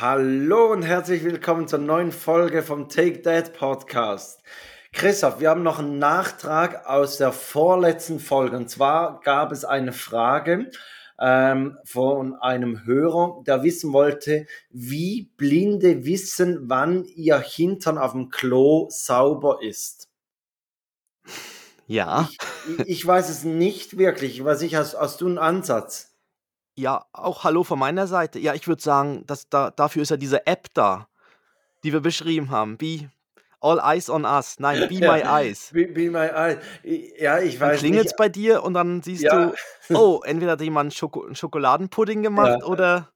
Hallo und herzlich willkommen zur neuen Folge vom Take That Podcast. Christoph, wir haben noch einen Nachtrag aus der vorletzten Folge. Und zwar gab es eine Frage ähm, von einem Hörer, der wissen wollte, wie Blinde wissen, wann ihr Hintern auf dem Klo sauber ist. Ja. Ich, ich weiß es nicht wirklich. Ich weiß nicht, hast, hast du einen Ansatz? Ja, auch hallo von meiner Seite. Ja, ich würde sagen, dass da, dafür ist ja diese App da, die wir beschrieben haben. Be All Eyes on Us. Nein, Be My Eyes. Be, be My Eyes. Ja, ich Dann weiß klingelt es bei dir und dann siehst Ja. du, oh, entweder hat jemand Schoko einen Schokoladenpudding gemacht Ja. oder,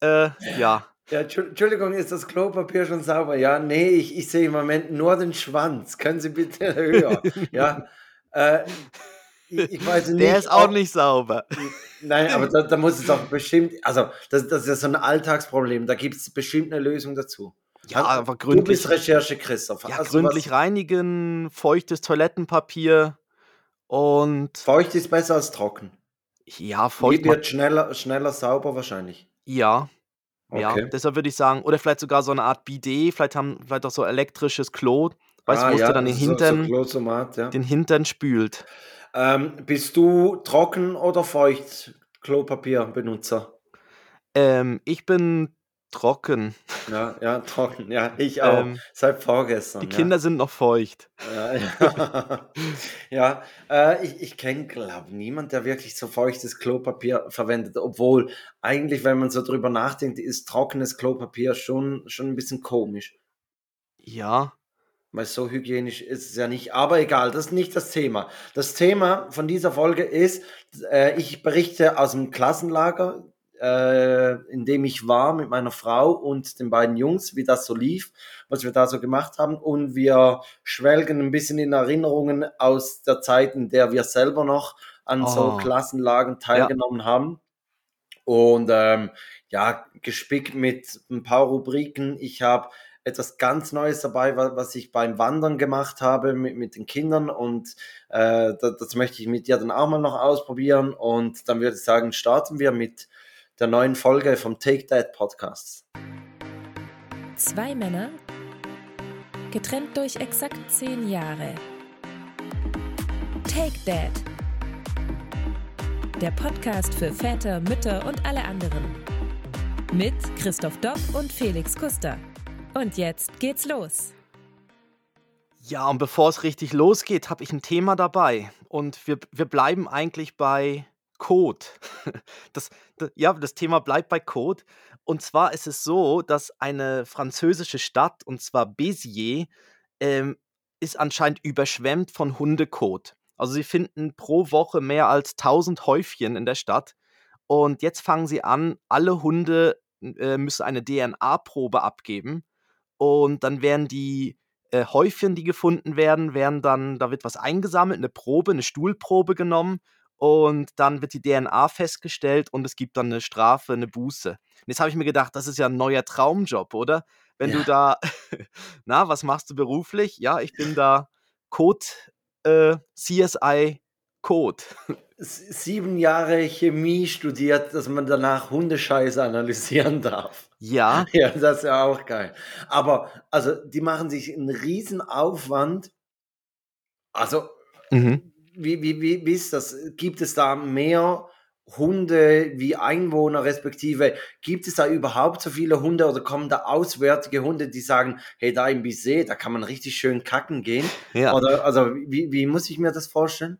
äh, ja. Ja, Entschu- Entschuldigung, ist das Klopapier schon sauber? Ja, nee, ich, ich sehe im Moment nur den Schwanz. Können Sie bitte höher? ja, äh, ich, ich weiß nicht. Der ist auch ob- nicht sauber. Nein, aber da, da muss es doch bestimmt, also das, das ist ja so ein Alltagsproblem, da gibt es bestimmt eine Lösung dazu. Ja, aber Du gründlich, bist Recherche, Christoph. ja, du gründlich reinigen, feuchtes Toilettenpapier und Was? Feucht ist besser als trocken. ja, Die feucht macht wird schneller, schneller sauber wahrscheinlich. Ja. Ja, Okay. deshalb würde ich sagen, oder vielleicht sogar so eine Art Bidet, vielleicht haben vielleicht auch so elektrisches Klo, weißt Ah, du, wo es ja, dir dann den so- so Hintern, Klosomat, ja. den Hintern spült. Ähm, bist du trocken oder feucht Klopapierbenutzer? Ähm, ich bin trocken. Ja, ja, trocken, ja, ich auch. Ähm, Seit vorgestern. Die ja. Kinder sind noch feucht. Ja, ja. ja äh, ich, ich kenne, glaube niemand, der wirklich so feuchtes Klopapier verwendet, obwohl eigentlich, wenn man so drüber nachdenkt, ist trockenes Klopapier schon, schon ein bisschen komisch. Ja. Weil so hygienisch ist es ja nicht. Aber egal, das ist nicht das Thema. Das Thema von dieser Folge ist, äh, ich berichte aus dem Klassenlager, äh, in dem ich war mit meiner Frau und den beiden Jungs, wie das so lief, was wir da so gemacht haben. Und wir schwelgen ein bisschen in Erinnerungen aus der Zeit, in der wir selber noch an so Oh. Klassenlagern teilgenommen haben. Und ähm, ja, gespickt mit ein paar Rubriken. Ich habe etwas ganz Neues dabei, wa- was ich beim Wandern gemacht habe mit, mit den Kindern und äh, das, das möchte ich mit dir dann auch mal noch ausprobieren und dann würde ich sagen, starten wir mit der neuen Folge vom Take That Podcast. Zwei Männer, getrennt durch exakt zehn Jahre. Take Dad. Der Podcast für Väter, Mütter und alle anderen. Mit Christoph Dopp und Felix Kuster. Und jetzt geht's los. Ja, und bevor es richtig losgeht, habe ich ein Thema dabei. Und wir, wir bleiben eigentlich bei Code. Das, das, ja, das Thema bleibt bei Code. Und zwar ist es so, dass eine französische Stadt, und zwar Béziers, ähm, ist anscheinend überschwemmt von Hundekot. Also sie finden pro Woche mehr als 1000 Häufchen in der Stadt. Und jetzt fangen sie an, alle Hunde äh, müssen eine DNA-Probe abgeben. Und dann werden die äh, Häufchen, die gefunden werden, werden dann, da wird was eingesammelt, eine Probe, eine Stuhlprobe genommen und dann wird die DNA festgestellt und es gibt dann eine Strafe, eine Buße. Und jetzt habe ich mir gedacht, das ist ja ein neuer Traumjob, oder? Wenn du da, na, was machst du beruflich? Ja, ich bin da Code, äh, CSI Code. Sieben Jahre Chemie studiert, dass man danach Hundescheiße analysieren darf. Ja, Ja, das ist ja auch geil. Aber, also, die machen sich einen riesen Aufwand. Also, mhm. wie, wie, wie, wie ist das? Gibt es da mehr Hunde wie Einwohner, respektive gibt es da überhaupt so viele Hunde oder kommen da auswärtige Hunde, die sagen, hey, da im Bisee, da kann man richtig schön kacken gehen? ja. Oder, also, wie, wie muss ich mir das vorstellen?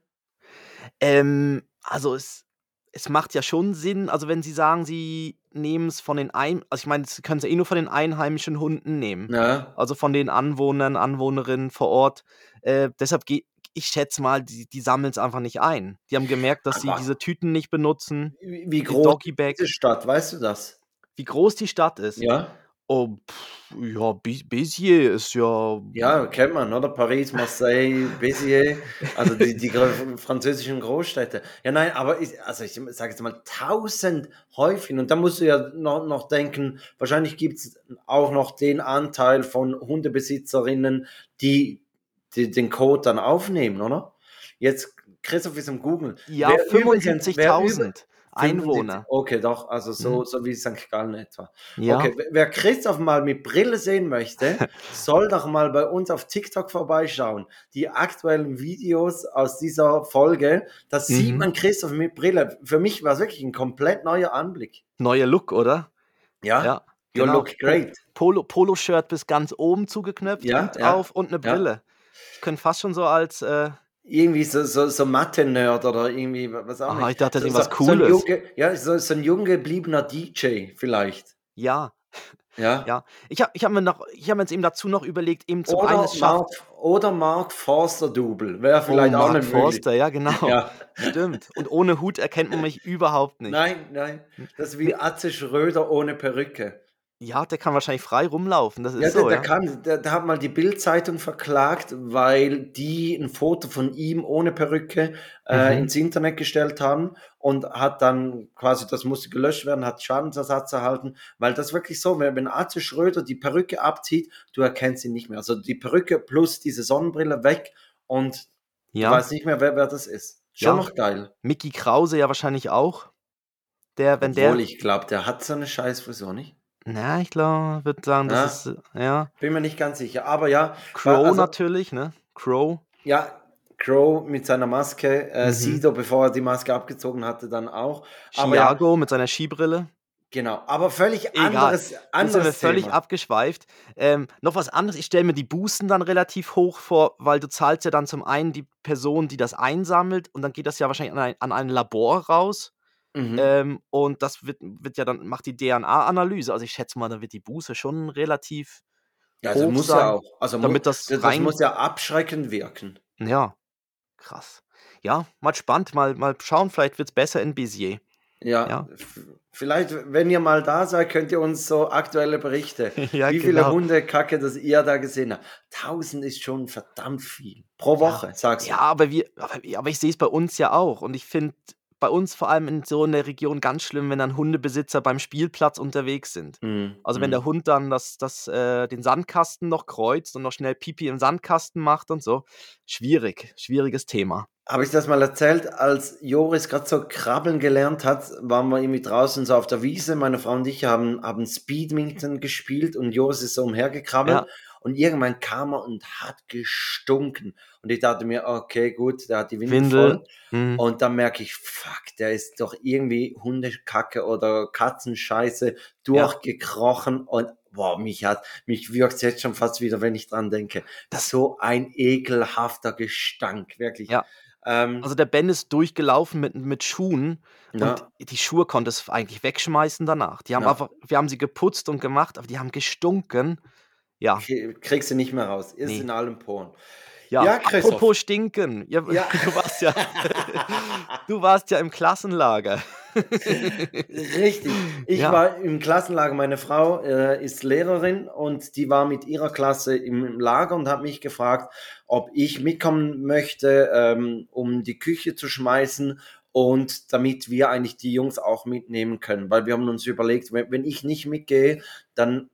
Ähm, also es, es macht ja schon Sinn, also wenn Sie sagen, Sie nehmen es von den Ein, also ich meine, Sie können es ja eh nur von den einheimischen Hunden nehmen, Ja, also von den Anwohnern, Anwohnerinnen vor Ort. Äh, deshalb gehe ich schätze mal, die, die sammeln es einfach nicht ein. Die haben gemerkt, dass sie Aber- diese Tüten nicht benutzen, wie, wie groß die Stadt, weißt du das? wie groß die Stadt ist. Ja, Oh, pff, ja, Béziers ist ja, ja, kennt man, oder? Paris, Marseille, Béziers, also die, die französischen Großstädte. Ja, nein, aber ich, also ich sage jetzt mal tausend Häufchen und da musst du ja noch, noch denken, wahrscheinlich gibt es auch noch den Anteil von Hundebesitzerinnen, die, die den Code dann aufnehmen, oder? Jetzt, Christoph ist am Googlen. ja, Wer übrigens- wer übr- 75.000. Einwohner. Okay, doch, also so, Mhm. so wie St. Gallen etwa. Ja. Okay, wer- Christoph mal mit Brille sehen möchte, soll doch mal bei uns auf TikTok vorbeischauen. Die aktuellen Videos aus dieser Folge, da sieht Mhm. man Christoph mit Brille. Für mich war es wirklich ein komplett neuer Anblick. Neuer Look, oder? Ja, Ja. you genau. look great. Polo, Polo-Shirt bis ganz oben zugeknöpft, Ja, ja, auf und eine ja. Brille. Ich könnte fast schon so als, äh, Irgendwie so, so, so Mathe-Nerd oder irgendwie, was auch Ah, nicht. ich dachte, das so, ist was so, so ein Cooles. junge, ja, so, so ein jung gebliebener DJ vielleicht. ja, Ja. ja. Ich habe ich hab mir, noch- ich hab mir jetzt eben dazu noch überlegt, eben zum Oder einen. Mark, oder Mark Forster Double. Wäre Oh, vielleicht auch Mark Forster, ja, genau. Ja. Stimmt. Und ohne Hut erkennt man mich überhaupt nicht. Nein, nein. Das ist wie Atze Schröder ohne Perücke. Ja, der kann wahrscheinlich frei rumlaufen. Das ist Ja, so, der, der ja. kann, der, der hat mal die Bild-Zeitung verklagt, weil die ein Foto von ihm ohne Perücke äh, Mhm. ins Internet gestellt haben und hat dann quasi, das musste gelöscht werden, hat Schadensersatz erhalten, weil das wirklich so, wenn, wenn Atze Schröder die Perücke abzieht, du erkennst ihn nicht mehr. Also die Perücke plus diese Sonnenbrille weg und du Ja. weißt nicht mehr, wer, wer das ist. Schon Ja. noch geil. Mickey Krause ja wahrscheinlich auch. Der, wenn Obwohl der. ich glaube, der hat so eine scheiß Frisur, nicht? Na, ich glaube, würde sagen, das ist. äh, Ja. Bin mir nicht ganz sicher. Aber ja, Crow also- natürlich, ne? Crow. Ja, Crow mit seiner Maske, äh, Mhm. Sido, bevor er die Maske abgezogen hatte, dann auch. Aber ja, Chiago mit seiner Skibrille. genau. Aber völlig Egal. anderes, Jetzt sind anderes wir völlig Thema. abgeschweift. Ähm, noch was anderes, ich stelle mir die Bußen dann relativ hoch vor, weil du zahlst ja dann zum einen die Person, die das einsammelt, und dann geht das ja wahrscheinlich an ein, an ein Labor raus. Mhm. Ähm, und das wird, wird ja dann, macht die DNA-Analyse. Also ich schätze mal, da wird die Buße schon relativ, ja, also hoch muss sein, ja auch. Also damit das das, rein- muss ja abschreckend wirken. ja, krass. Ja, mal spannend, mal, mal schauen, vielleicht wird es besser in Bézier. Ja, Ja. vielleicht, wenn ihr mal da seid, könnt ihr uns so aktuelle Berichte, ja, wie viele genau. Hundekacke das ihr da gesehen habt. 1000 ist schon verdammt viel. Pro Woche, sagst du. Ja, aber, wir, aber, aber ich sehe es bei uns ja auch. Und ich finde bei uns vor allem in so einer Region ganz schlimm, wenn dann Hundebesitzer beim Spielplatz unterwegs sind. Mhm. Also wenn mhm. der Hund dann das, das, äh, den Sandkasten noch kreuzt und noch schnell Pipi im Sandkasten macht und so. Schwierig, schwieriges Thema. Habe ich das mal erzählt, als Joris gerade so krabbeln gelernt hat, waren wir irgendwie draußen so auf der Wiese. Meine Frau und ich haben, haben Speedminton gespielt und Joris ist so umhergekrabbelt. Ja. Und irgendwann kam er und hat gestunken. Und ich dachte mir, okay, gut, der hat die Windel, Windel. voll. Mhm. Und dann merke ich, fuck, der ist doch irgendwie Hundekacke oder Katzenscheiße durchgekrochen. Und boah, mich hat, mich wirkt jetzt schon fast wieder, wenn ich dran denke. Das- so ein ekelhafter Gestank, wirklich. Ja. Ähm, Also der Ben ist durchgelaufen mit, mit Schuhen ja. und die Schuhe konnte es eigentlich wegschmeißen danach. Die haben Ja. einfach, wir haben sie geputzt und gemacht, aber die haben gestunken. Ja, kriegst du nicht mehr raus. Ist Nee. in allen Poren. ja. Ja, Christoph. Apropos stinken. Ja, Ja. Du warst ja, du warst ja im Klassenlager. Richtig. Ich Ja. war im Klassenlager. Meine Frau äh, ist Lehrerin und die war mit ihrer Klasse im, im Lager und hat mich gefragt, ob ich mitkommen möchte, ähm, um die Küche zu schmeißen und damit wir eigentlich die Jungs auch mitnehmen können. Weil wir haben uns überlegt, wenn, wenn ich nicht mitgehe, dann,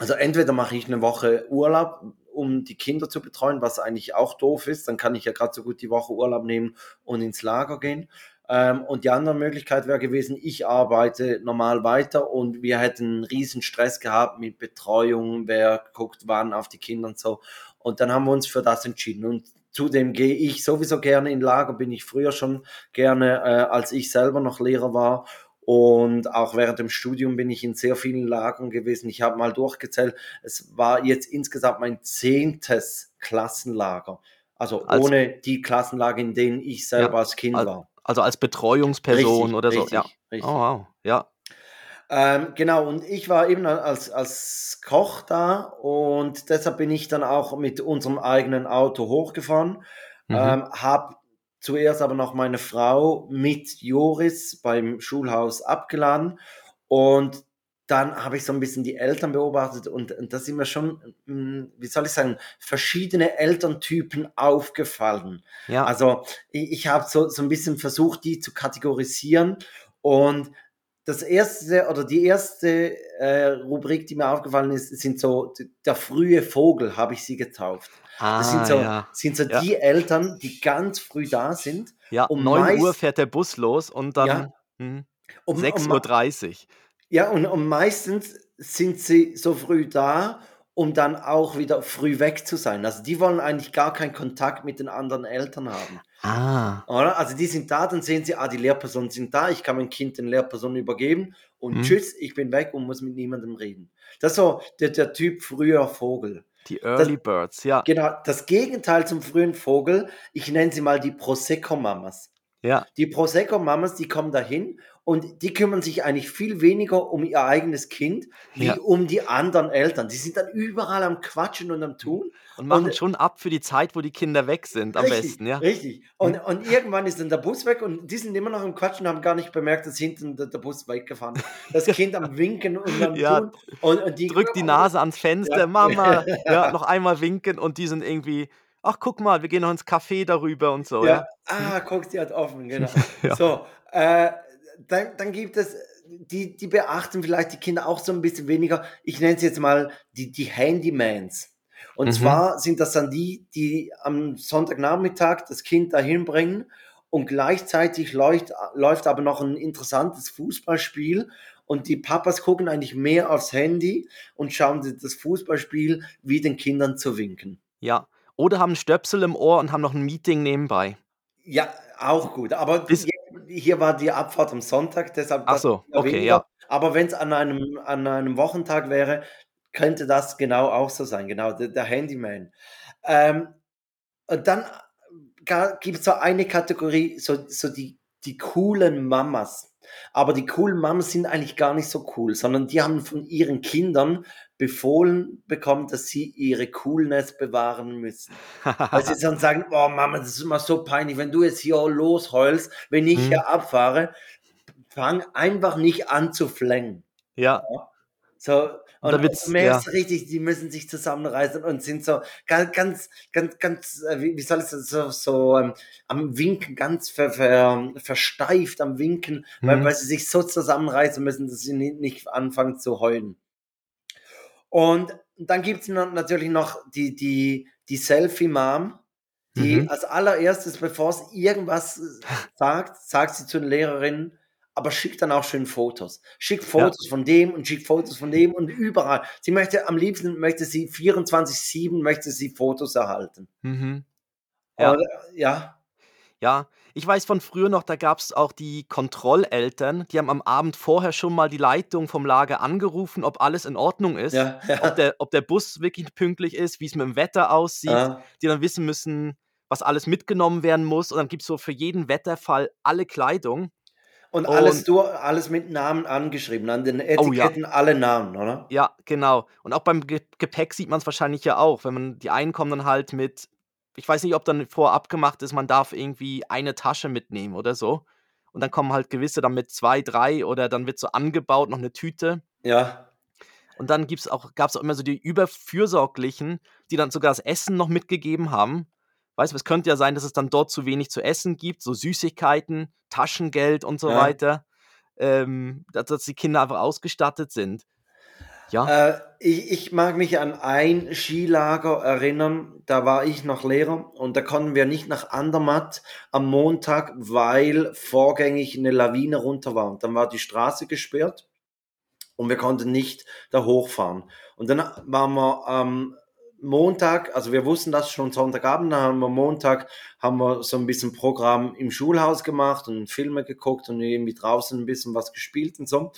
also entweder mache ich eine Woche Urlaub, um die Kinder zu betreuen, was eigentlich auch doof ist. Dann kann ich ja gerade so gut die Woche Urlaub nehmen und ins Lager gehen. Ähm, und die andere Möglichkeit wäre gewesen, ich arbeite normal weiter und wir hätten einen riesen Stress gehabt mit Betreuung, wer guckt wann auf die Kinder und so. Und dann haben wir uns für das entschieden. Und zudem gehe ich sowieso gerne in Lager, bin ich früher schon gerne, äh, als ich selber noch Lehrer war. Und auch während dem Studium bin ich in sehr vielen Lagern gewesen. Ich habe mal durchgezählt, es war jetzt insgesamt mein zehntes Klassenlager. Also Als- ohne die Klassenlager, in denen ich selber als Kind Al- war. Also als Betreuungsperson Richtig, oder so. richtig, ja. richtig. Oh, wow. Ja. Ähm, genau, und ich war eben als, als Koch da und deshalb bin ich dann auch mit unserem eigenen Auto hochgefahren. Mhm. Ähm, habe zuerst aber noch meine Frau mit Joris beim Schulhaus abgeladen und dann habe ich so ein bisschen die Eltern beobachtet und, und da sind mir schon, mm, wie soll ich sagen, verschiedene Elterntypen aufgefallen. ja. Also ich, ich habe so, so ein bisschen versucht, die zu kategorisieren und das erste oder die erste äh, Rubrik, die mir aufgefallen ist, sind so der frühe Vogel, habe ich sie getauft. ah, Das sind so, ja. sind so Ja. die Eltern, die ganz früh da sind. Ja, und 9 Uhr meist- fährt der Bus los und dann Ja. Um, um, 6.30 Uhr. ja, und, und meistens sind sie so früh da, um dann auch wieder früh weg zu sein. Also die wollen eigentlich gar keinen Kontakt mit den anderen Eltern haben. Ah. Oder? Also die sind da, dann sehen sie, ah, die Lehrpersonen sind da, ich kann mein Kind den Lehrpersonen übergeben und Mhm. tschüss, ich bin weg und muss mit niemandem reden. Das ist so der, der Typ früher Vogel. Die Early Birds, ja. Genau, das Gegenteil zum frühen Vogel, ich nenne sie mal die Prosecco-Mamas. Ja. Die Prosecco-Mamas, die kommen dahin und die kümmern sich eigentlich viel weniger um ihr eigenes Kind, wie Ja. um die anderen Eltern. Die sind dann überall am Quatschen und am Tun. Und machen Und- schon ab für die Zeit, wo die Kinder weg sind, am richtig, besten, ja. Richtig. Und, und irgendwann ist dann der Bus weg und die sind immer noch am Quatschen, haben gar nicht bemerkt, dass hinten der, der Bus weggefahren ist. Das Kind am Winken und am Ja, Tun. Und, und die Drückt die Nase ans Fenster, Ja. Mama, ja, noch einmal winken und die sind irgendwie, ach guck mal, wir gehen noch ins Café darüber und so, Ja, ja. ah, guck, die hat offen, genau. Ja. So, äh, dann, dann gibt es, die, die beachten vielleicht die Kinder auch so ein bisschen weniger. Ich nenne es jetzt mal die, die Handymans. Und Mhm. zwar sind das dann die, die am Sonntagnachmittag das Kind dahin bringen und gleichzeitig läuft, läuft aber noch ein interessantes Fußballspiel und die Papas gucken eigentlich mehr aufs Handy und schauen das Fußballspiel wie den Kindern zu winken. Ja. Oder haben Stöpsel im Ohr und haben noch ein Meeting nebenbei. Ja, auch gut. Aber Ist- hier, war die Abfahrt am Sonntag, deshalb Ach so, okay, weniger. ja. Aber wenn es an einem, an einem Wochentag wäre, könnte das genau auch so sein. Genau, der, der Handyman. Ähm, und dann gibt es so eine Kategorie, so, so die, die coolen Mamas. Aber die coolen Mamas sind eigentlich gar nicht so cool, sondern die haben von ihren Kindern befohlen bekommen, dass sie ihre Coolness bewahren müssen. Weil sie dann sagen, oh Mama, das ist immer so peinlich, wenn du jetzt hier losheulst, wenn ich Mhm. hier abfahre, fang einfach nicht an zu flängen. ja. So, und, und du merkst richtig, die müssen sich zusammenreißen und sind so ganz, ganz, ganz, ganz, äh, wie, soll ich das, so, so ähm, am Winken, ganz ver, ver, versteift am Winken, weil, Mhm. weil sie sich so zusammenreißen müssen, dass sie ni- nicht anfangen zu heulen. Und dann gibt es natürlich noch die, die, die Selfie-Mom, die Mhm. als allererstes, bevor sie irgendwas äh, sagt, sagt sie zu den Lehrerinnen, aber schickt dann auch schön Fotos. Schickt Fotos von dem und schickt Fotos von dem und überall. Sie möchte, am liebsten möchte sie 24-7 möchte sie Fotos erhalten. Mhm. Ja. Äh, ja, Ja, ich weiß von früher noch, da gab es auch die Kontrolleltern, die haben am Abend vorher schon mal die Leitung vom Lager angerufen, ob alles in Ordnung ist, ja, ja. ob, der, ob der Bus wirklich pünktlich ist, wie es mit dem Wetter aussieht, ja. die dann wissen müssen, was alles mitgenommen werden muss. Und dann gibt es so für jeden Wetterfall alle Kleidung. Und alles, Und- du, alles mit Namen angeschrieben, an den Oh, ja. Etiketten alle Namen, oder? Ja, genau. Und auch beim Ge Gepäck sieht man es wahrscheinlich ja auch, wenn man die einen kommen dann halt mit, ich weiß nicht, ob dann vorab gemacht ist, man darf irgendwie eine Tasche mitnehmen oder so. Und dann kommen halt gewisse dann mit zwei, drei oder dann wird so angebaut, noch eine Tüte. Ja, Und dann gibt's auch, gab es auch immer so die Überfürsorglichen, die dann sogar das Essen noch mitgegeben haben. Weißt du, es könnte ja sein, dass es dann dort zu wenig zu essen gibt, so Süßigkeiten, Taschengeld und so Ja. weiter, ähm, dass, dass die Kinder einfach ausgestattet sind. Ja. Äh, ich, ich mag mich an ein Skilager erinnern, da war ich noch Lehrer und da konnten wir nicht nach Andermatt am Montag, weil vorgängig eine Lawine runter war. Und dann war die Straße gesperrt und wir konnten nicht da hochfahren. Und dann waren wir am Montag, also wir wussten das schon Sonntagabend, dann haben wir Montag, haben wir so ein bisschen Programm im Schulhaus gemacht und Filme geguckt und irgendwie draußen ein bisschen was gespielt und so.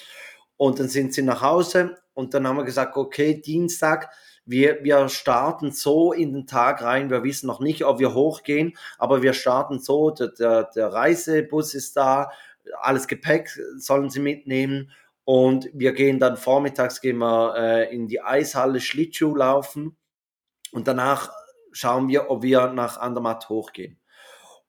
Und dann sind sie nach Hause und dann haben wir gesagt, okay, Dienstag, wir, wir starten so in den Tag rein. Wir wissen noch nicht, ob wir hochgehen, aber wir starten so, der, der, der Reisebus ist da, alles Gepäck sollen sie mitnehmen. Und wir gehen dann vormittags gehen wir äh, in die Eishalle Schlittschuh laufen und danach schauen wir, ob wir nach Andermatt hochgehen.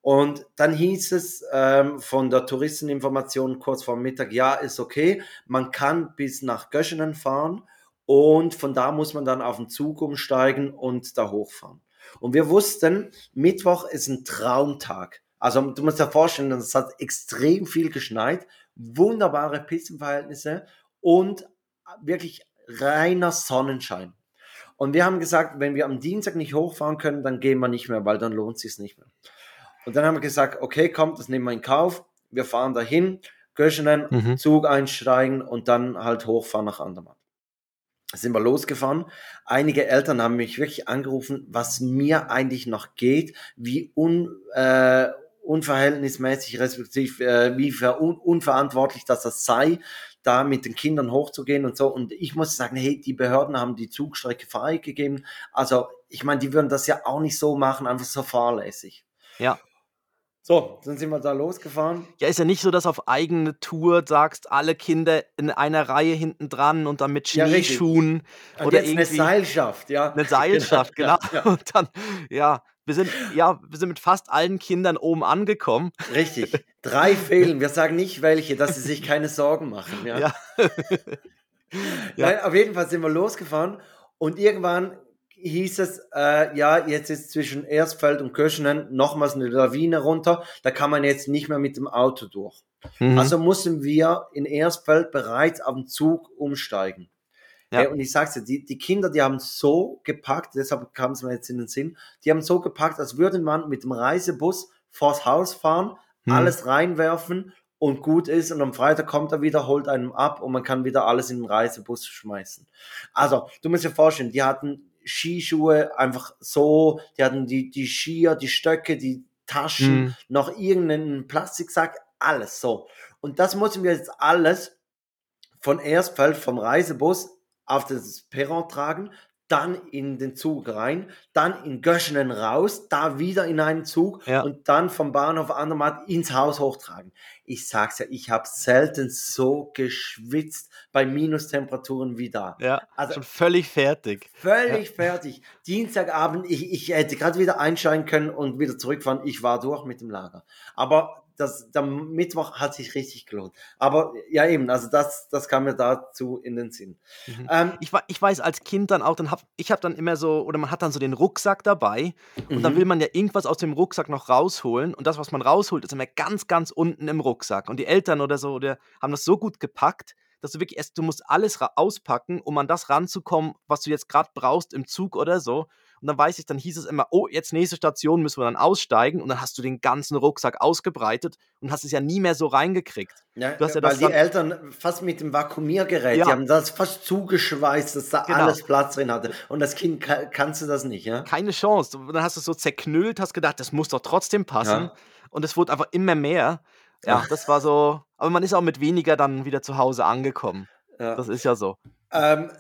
Und dann hieß es ähm, von der Touristeninformation kurz vor Mittag, ja, ist okay, man kann bis nach Göschenen fahren und von da muss man dann auf den Zug umsteigen und da hochfahren. Und wir wussten, Mittwoch ist ein Traumtag. Also du musst dir vorstellen, es hat extrem viel geschneit, wunderbare Pistenverhältnisse und wirklich reiner Sonnenschein. Und wir haben gesagt, wenn wir am Dienstag nicht hochfahren können, dann gehen wir nicht mehr, weil dann lohnt es sich nicht mehr. Und dann haben wir gesagt, okay, kommt, das nehmen wir in Kauf. Wir fahren dahin. Göschenen, Mhm. Zug einsteigen und dann halt hochfahren nach Andermatt. Sind wir losgefahren. Einige Eltern haben mich wirklich angerufen, was mir eigentlich noch geht, wie un, äh, unverhältnismäßig, respektive äh, wie ver un unverantwortlich dass das sei, da mit den Kindern hochzugehen und so. Und ich muss sagen, hey, die Behörden haben die Zugstrecke freigegeben. Also, ich meine, die würden das ja auch nicht so machen, einfach so fahrlässig. Ja. So, dann sind wir da losgefahren. Ja, ist ja nicht so, dass auf eigene Tour sagst, alle Kinder in einer Reihe hinten dran und dann mit Ja. Schneeschuhen Und oder jetzt eine irgendwie Seilschaft, ja. eine Seilschaft, genau. Ja, ja. Und dann, ja, wir sind, ja, wir sind mit fast allen Kindern oben angekommen. Richtig. Drei fehlen. Wir sagen nicht welche, dass sie sich keine Sorgen machen. Ja. Ja. Ja. Nein, auf jeden Fall sind wir losgefahren und irgendwann hieß es, äh, ja, jetzt ist zwischen Erstfeld und Köschenen nochmals eine Lawine runter. Da kann man jetzt nicht mehr mit dem Auto durch. Mhm. Also mussten wir in Erstfeld bereits auf den Zug umsteigen. Ja. Äh, und ich sag's dir, die, die Kinder, die haben so gepackt, deshalb kam es mir jetzt in den Sinn, die haben so gepackt, als würde man mit dem Reisebus vors Haus fahren, Mhm. alles reinwerfen und gut ist und am Freitag kommt er wieder, holt einem ab und man kann wieder alles in den Reisebus schmeißen. Also, du musst dir vorstellen, die hatten Skischuhe einfach so, die hatten die, die Skier, die Stöcke, die Taschen, Mhm. noch irgendeinen Plastiksack, alles so. Und das müssen wir jetzt alles von Erstfeld vom Reisebus auf das Perron tragen, dann in den Zug rein, dann in Göschenen raus, da wieder in einen Zug Ja. und dann vom Bahnhof Andermatt ins Haus hochtragen. Ich sag's ja, ich habe selten so geschwitzt bei Minustemperaturen wie da. Ja, Also schon völlig fertig. völlig fertig. Dienstagabend, ich, ich hätte gerade wieder einsteigen können und wieder zurückfahren. Ich war durch mit dem Lager. Aber das, der Mittwoch hat sich richtig gelohnt. Aber ja eben, also das, das kam mir dazu in den Sinn. Mhm. Ähm, Ich, ich weiß als Kind dann auch, dann hab, ich habe dann immer so, oder man hat dann so den Rucksack dabei und dann Mhm. will man ja irgendwas aus dem Rucksack noch rausholen und das, was man rausholt, ist immer ganz, ganz unten im Rucksack. Und die Eltern oder so, oder haben das so gut gepackt, dass du wirklich erst, du musst alles auspacken, um an das ranzukommen, was du jetzt gerade brauchst im Zug oder so. Und dann weiß ich, dann hieß es immer, oh, jetzt nächste Station müssen wir dann aussteigen und dann hast du den ganzen Rucksack ausgebreitet und hast es ja nie mehr so reingekriegt. ja, du hast ja weil die Eltern fast mit dem Vakuumiergerät, Ja. die haben das fast zugeschweißt, dass da Genau. alles Platz drin hatte. Und das Kind ka kannst du das nicht, ja? keine Chance. Du- Dann hast du es so zerknüllt, hast gedacht, das muss doch trotzdem passen. Ja. Und es wurde einfach immer mehr. Ja, das war so. Aber man ist auch mit weniger dann wieder zu Hause angekommen. ja. Das ist ja so. Ähm,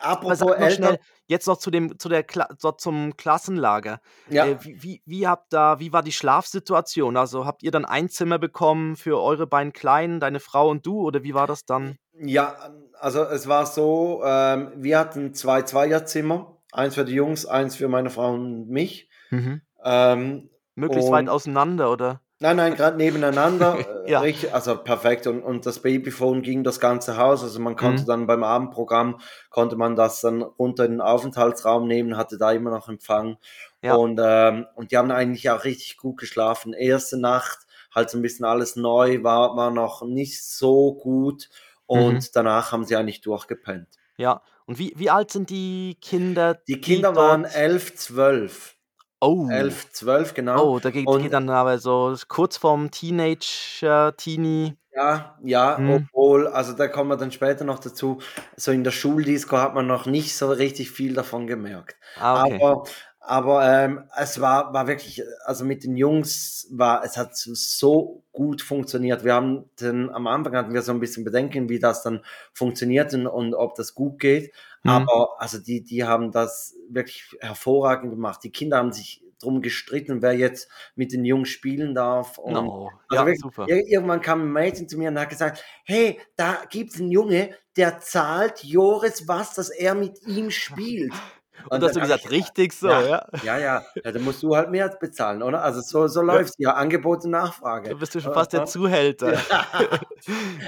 apropos noch Eltern, schnell, jetzt noch zu dem, zu der Kla so zum Klassenlager. ja. Äh, wie, wie, wie habt da, wie war die Schlafsituation? Also habt ihr dann ein Zimmer bekommen für eure beiden Kleinen, deine Frau und du, oder wie war das dann? Ja, also es war so, ähm, wir hatten zwei Zweierzimmer, eins für die Jungs, eins für meine Frau und mich. Mhm. Ähm, Möglichst weit Und- auseinander, oder? Nein, nein, gerade nebeneinander, äh, Ja. richtig, also perfekt. Und, und das Babyphone ging das ganze Haus, also man konnte Mhm. dann beim Abendprogramm, konnte man das dann runter in den Aufenthaltsraum nehmen, hatte da immer noch Empfang. Ja. Und, ähm, und die haben eigentlich auch richtig gut geschlafen. Erste Nacht, halt so ein bisschen alles neu, war, war noch nicht so gut. Und Mhm. danach haben sie eigentlich durchgepennt. Ja. Und wie, wie alt sind die Kinder? Die Kinder waren dort- 11, 12. Oh. 11, 12, genau. Oh, da geht, Und- geht dann aber so kurz vorm Teenager, Teenie. Ja, ja, Hm. obwohl, also da kommen wir dann später noch dazu. So in der Schuldisco hat man noch nicht so richtig viel davon gemerkt. Ah, okay. Aber, aber ähm, es war, war wirklich, also mit den Jungs war, es hat so gut funktioniert. Wir haben den, am Anfang hatten wir so ein bisschen Bedenken, wie das dann funktioniert und, und ob das gut geht. Mhm. Aber also die, die haben das wirklich hervorragend gemacht. Die Kinder haben sich drum gestritten, wer jetzt mit den Jungs spielen darf. Und No. also Ja, wirklich, Irgendwann kam ein Mädchen zu mir und hat gesagt, hey, da gibt's einen Junge, der zahlt Joris was, dass er mit ihm spielt. Und hast du gesagt, ich- richtig so, Ja. ja? Ja, ja, dann musst du halt mehr bezahlen, oder? Also so, so läuft's ja, Angebot und Nachfrage. Du bist du schon fast der Äh, Zuhälter.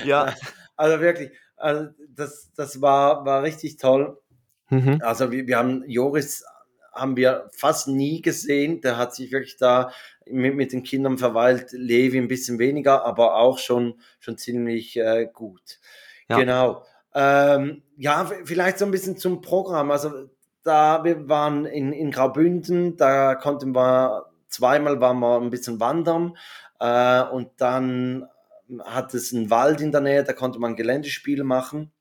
Ja. Also wirklich, also das, das war, war richtig toll. Mhm. Also wir, wir haben Joris haben wir fast nie gesehen. Der hat sich wirklich da mit, mit den Kindern verweilt. Levi ein bisschen weniger, aber auch schon, schon ziemlich äh, gut. Ja. Genau. Ähm, ja, vielleicht so ein bisschen zum Programm. Also da wir waren in, in Graubünden, da konnten wir zweimal waren wir ein bisschen wandern äh, und dann hat es einen Wald in der Nähe, da konnte man Geländespiele machen.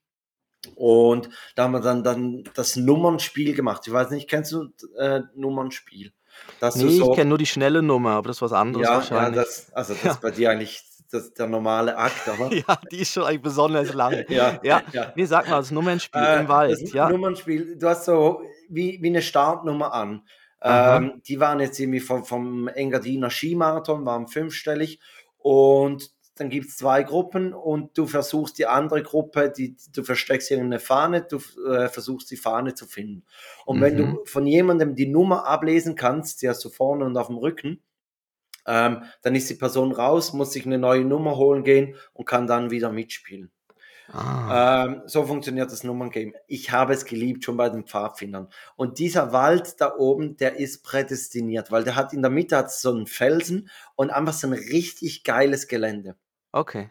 Und da haben wir dann, dann das Nummernspiel gemacht. Ich weiß nicht, kennst du äh, Nummernspiel? Dass nee, so, ich kenne nur die schnelle Nummer, aber das ist was anderes ja, wahrscheinlich. Ja, das, also das ja. ist bei dir eigentlich das, der normale Akt, oder? ja, die ist schon eigentlich besonders lang. ja, ja. ja. Nee, sag mal, das Nummernspiel äh, im Wald. Das ja. Nummernspiel, du hast so wie, wie eine Startnummer an. Ähm, die waren jetzt irgendwie vom, vom Engadiner Skimarathon, waren fünfstellig und dann gibt es zwei Gruppen und du versuchst die andere Gruppe, die, du versteckst irgendeine Fahne, du äh, versuchst die Fahne zu finden. Und mhm. wenn du mhm. von jemandem die Nummer ablesen kannst, die hast du vorne und auf dem Rücken, ähm, dann ist die Person raus, muss sich eine neue Nummer holen gehen und kann dann wieder mitspielen. Ah. Ähm, so funktioniert das Nummerngame. Ich habe es geliebt, schon bei den Pfadfindern. Und dieser Wald da oben, der ist prädestiniert, weil der hat in der Mitte hat so einen Felsen und einfach so ein richtig geiles Gelände. Okay.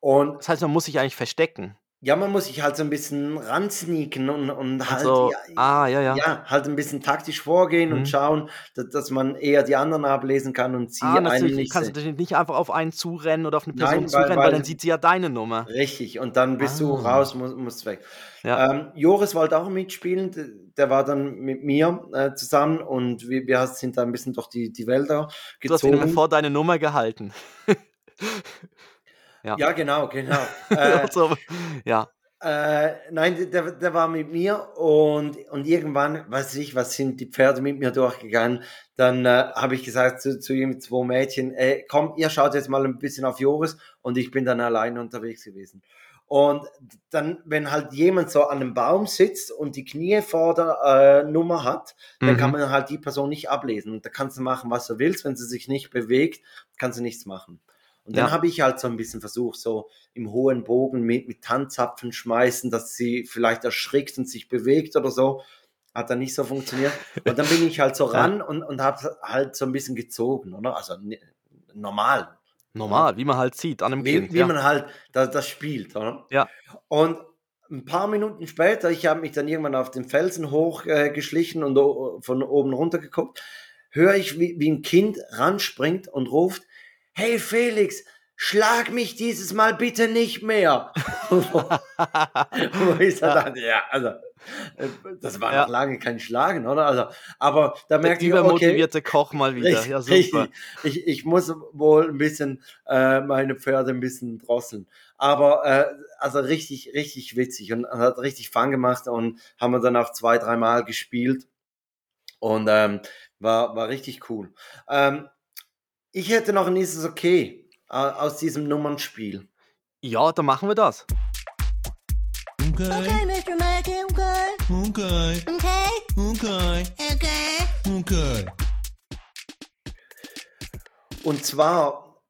Und das heißt, man muss sich eigentlich verstecken. Ja, man muss sich halt so ein bisschen ransneaken und, und halt, also, ja, ah, ja, ja. ja, halt ein bisschen taktisch vorgehen mhm. und schauen, dass, dass, man eher die anderen ablesen kann und sie ah, einen nicht. Kannst du nicht einfach auf einen zurennen oder auf eine Person Nein, zurennen, weil, weil, dann sieht sie ja deine Nummer. Richtig, und dann bist ah. du raus, musst, musst weg. Ja. Ähm, Joris wollte auch mitspielen, der war dann mit mir äh, zusammen und wir, wir sind da ein bisschen durch die, die Wälder gezogen. Du hast ihn vor deine Nummer gehalten. Ja, ja genau, genau. Äh, so, ja. Äh, nein, der, der war mit mir und, und irgendwann, weiß ich, was sind die Pferde mit mir durchgegangen. Dann äh, habe ich gesagt zu, zu ihm, zwei Mädchen, ey, komm, ihr schaut jetzt mal ein bisschen auf Joris und ich bin dann alleine unterwegs gewesen. Und dann, wenn halt jemand so an einem Baum sitzt und die Knie vor der äh, Nummer hat, dann mhm. kann man halt die Person nicht ablesen. Und da kannst du machen, was du willst. Wenn sie sich nicht bewegt, kannst du nichts machen. Und dann ja. habe ich halt so ein bisschen versucht, so im hohen Bogen mit, mit Tanzapfen schmeißen, dass sie vielleicht erschrickt und sich bewegt oder so. Hat dann nicht so funktioniert. Und dann bin ich halt so ran und, und habe halt so ein bisschen gezogen, oder? Also normal. Normal, wie man halt sieht an einem wie, Kind. Wie ja. man halt das, das spielt, oder? Ja. Und ein paar Minuten später, ich habe mich dann irgendwann auf den Felsen hochgeschlichen äh, und von oben runter geguckt, höre ich, wie, wie ein Kind ranspringt und ruft, hey Felix, schlag mich dieses Mal bitte nicht mehr. Wo ich so ja. dachte, ja, also, äh, das war ja. noch lange kein Schlagen, oder? Also, aber da merkt ich, okay, Koch mal wieder. Richtig, ja, super. Ich, ich muss wohl ein bisschen äh, meine Pferde ein bisschen drosseln. Aber äh, also richtig, richtig witzig und hat richtig Fun gemacht und haben wir dann auch zwei, dreimal gespielt und ähm, war, war richtig cool. Ähm, ich hätte noch ein Ist es okay äh, aus diesem Nummernspiel. Ja, dann machen wir das. Okay. Okay, Mr. Mackey, okay. Okay. Okay. Okay. Okay. Okay. Und zwar,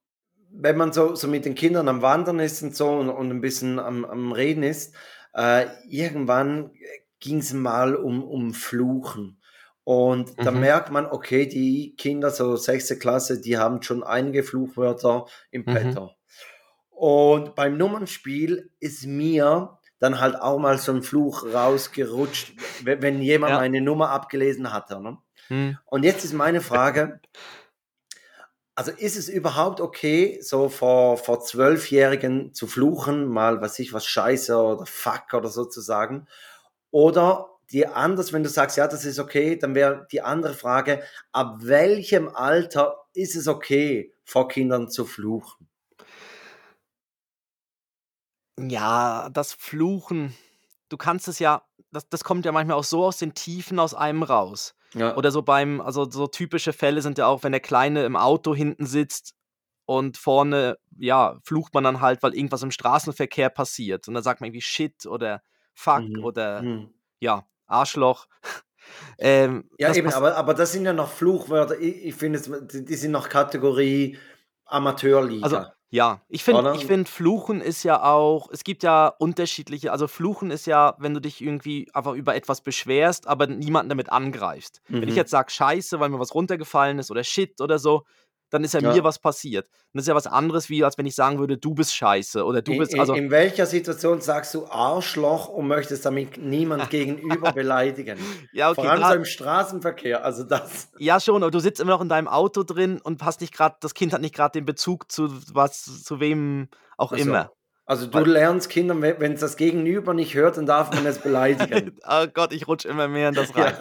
wenn man so, so mit den Kindern am Wandern ist und so und, und ein bisschen am, am Reden ist, äh, irgendwann ging es mal um, um Fluchen. Und mhm. da merkt man, okay, die Kinder, so sechste Klasse, die haben schon einige Fluchwörter im mhm. Petto. Und beim Nummernspiel ist mir dann halt auch mal so ein Fluch rausgerutscht, wenn jemand ja. meine Nummer abgelesen hatte. Ne? Mhm. Und jetzt ist meine Frage, also ist es überhaupt okay, so vor, vor Zwölfjährigen zu fluchen, mal was ich was Scheiße oder Fuck oder so zu sagen? Oder die anders, wenn du sagst, ja, das ist okay, dann wäre die andere Frage, ab welchem Alter ist es okay, vor Kindern zu fluchen? Ja, das Fluchen, du kannst es ja, das, das kommt ja manchmal auch so aus den Tiefen aus einem raus. Ja. Oder so beim, also so typische Fälle sind ja auch, wenn der Kleine im Auto hinten sitzt und vorne, ja, flucht man dann halt, weil irgendwas im Straßenverkehr passiert. Und dann sagt man irgendwie Shit oder Fuck mhm. oder mhm. ja, Arschloch. Ähm, ja, eben, aber, aber das sind ja noch Fluchwörter. Ich, ich finde, die sind noch Kategorie Amateurliga. Also, ja, ich finde, ich finde, Fluchen ist ja auch, es gibt ja unterschiedliche, also Fluchen ist ja, wenn du dich irgendwie einfach über etwas beschwerst, aber niemanden damit angreifst. Mhm. Wenn ich mhm. jetzt sage Scheiße, weil mir was runtergefallen ist oder Shit oder so, dann ist ja, Ja. mir was passiert. Und das ist ja was anderes, wie als wenn ich sagen würde, du bist scheiße oder du In, bist, in, also, in welcher Situation sagst du Arschloch und möchtest damit niemand gegenüber beleidigen? ja, okay, Vor allem so im Straßenverkehr. Also das. ja schon, aber du sitzt immer noch in deinem Auto drin und hast nicht gerade, das Kind hat nicht gerade den Bezug zu was, zu wem auch Ach so. immer. Also du lernst Kindern, wenn es das Gegenüber nicht hört, dann darf man es beleidigen. oh Gott, ich rutsche immer mehr in das rein.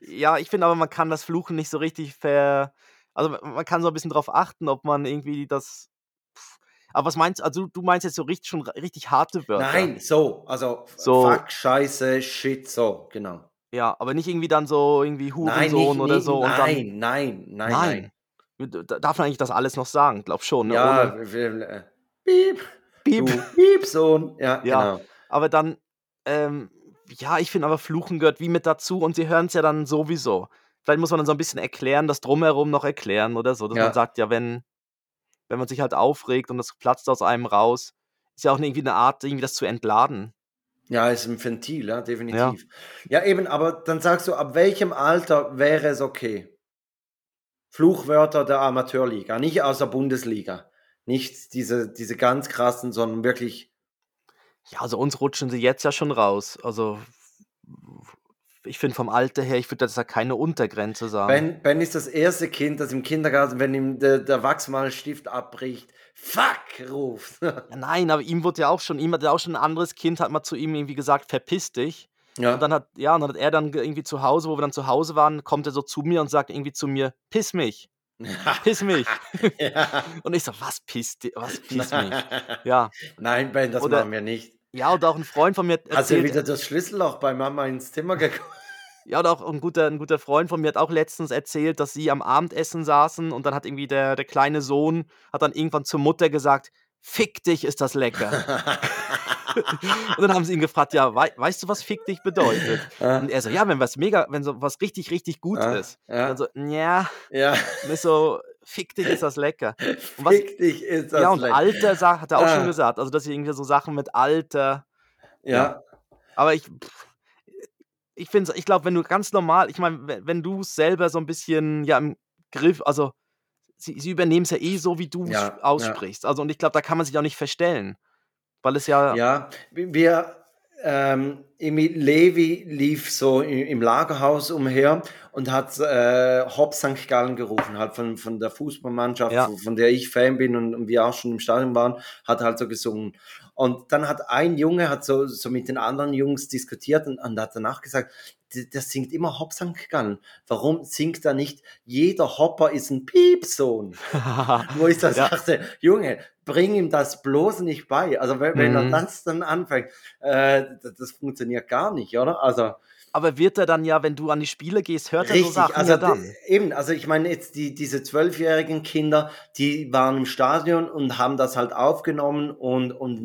Ja, ich finde aber, man kann das Fluchen nicht so richtig ver. Also man- kann so ein bisschen drauf achten, ob man irgendwie das. Pff. Aber was meinst du? Also du meinst jetzt so richtig schon richtig harte Wörter? Nein, so, also So. fuck, scheiße, shit, so, genau. Ja, aber nicht irgendwie dann so irgendwie Nein, Hurensohn oder so und dann. nein, nein, nein, nein. Nein. Darf man eigentlich das alles noch sagen? Glaub schon. Ne? Ja, Ohne äh, piep, Piep. du Piepsohn. Ja, Ja. genau. Aber dann, ähm, ja, ich finde aber Fluchen gehört wie mit dazu und sie hören es ja dann sowieso. Vielleicht muss man dann so ein bisschen erklären, das drumherum noch erklären oder so, dass Ja. man sagt, ja, wenn, wenn man sich halt aufregt und das platzt aus einem raus, ist ja auch irgendwie eine Art, irgendwie das zu entladen. Ja, ist ein Ventil, ja, definitiv. Ja. eben, aber dann sagst du, ab welchem Alter wäre es okay? Fluchwörter der Amateurliga, nicht aus der Bundesliga. Nicht diese, diese ganz krassen, sondern wirklich, Ja, also uns rutschen sie jetzt ja schon raus. Also ich finde vom Alter her, ich würde da keine Untergrenze sagen. Ben, ben ist das erste Kind, das im Kindergarten, wenn ihm der, der Wachsmalstift abbricht, fuck, ruft. Ja, nein, aber ihm wurde ja auch schon, ihm hat ja auch schon ein anderes Kind, hat mal zu ihm irgendwie gesagt, verpiss dich. ja. Und dann hat, ja, und dann hat er dann ge- irgendwie zu Hause, wo wir dann zu Hause waren, kommt er so zu mir und sagt irgendwie zu mir, piss mich, piss mich. ja. Und ich so, was piss, was piss mich? Ja, Nein, Ben, das Oder- machen wir nicht. Ja, und auch ein Freund von mir hat Hast du erzählt, wieder das Schlüsselloch bei Mama ins Zimmer gekommen? ja, und auch ein guter, ein guter Freund von mir hat auch letztens erzählt, dass sie am Abendessen saßen und dann hat irgendwie der, der kleine Sohn, hat dann irgendwann zur Mutter gesagt, fick dich, ist das lecker. und dann haben sie ihn gefragt, ja, wei weißt du, was fick dich bedeutet? Ah, Und er so, ja, wenn was mega, wenn so was richtig, richtig gut Ah, ist. Und ja. dann so, ja, ja. und ist so, fick dich, ist das lecker. Und was, Fick dich, ist das ja, und lecker. Alter hat er auch Ah. schon gesagt. Also, dass sie irgendwie so Sachen mit Alter. Ja, Aber ich, pff, ich finde, ich glaube, wenn du ganz normal, ich meine, wenn, wenn du es selber so ein bisschen ja im Griff, also sie, sie übernehmen es ja eh so, wie du es Ja, ja. aussprichst. Also, und ich glaube, da kann man sich auch nicht verstellen. Weil es ja, ja. Wir, ähm, Emil Levi lief so i- im Lagerhaus umher und hat äh, Hop St. Gallen gerufen, halt von, von der Fußballmannschaft, Ja. von, von der ich Fan bin und, und wir auch schon im Stadion waren, hat halt so gesungen. Und dann hat ein Junge hat so, so mit den anderen Jungs diskutiert und, und hat danach gesagt, "D- das singt immer Hop St. Gallen. Warum singt da nicht jeder Hopper ist ein Piepsohn? Wo ich da Ja. sagte, Junge, bring ihm das bloß nicht bei. Also wenn, wenn Mhm. er das dann anfängt, äh, das, das funktioniert gar nicht, oder? Also aber wird er dann ja, wenn du an die Spiele gehst, hört er so richtig, Sachen also ja dann. eben, also ich meine jetzt die, diese zwölfjährigen Kinder, die waren im Stadion und haben das halt aufgenommen und, und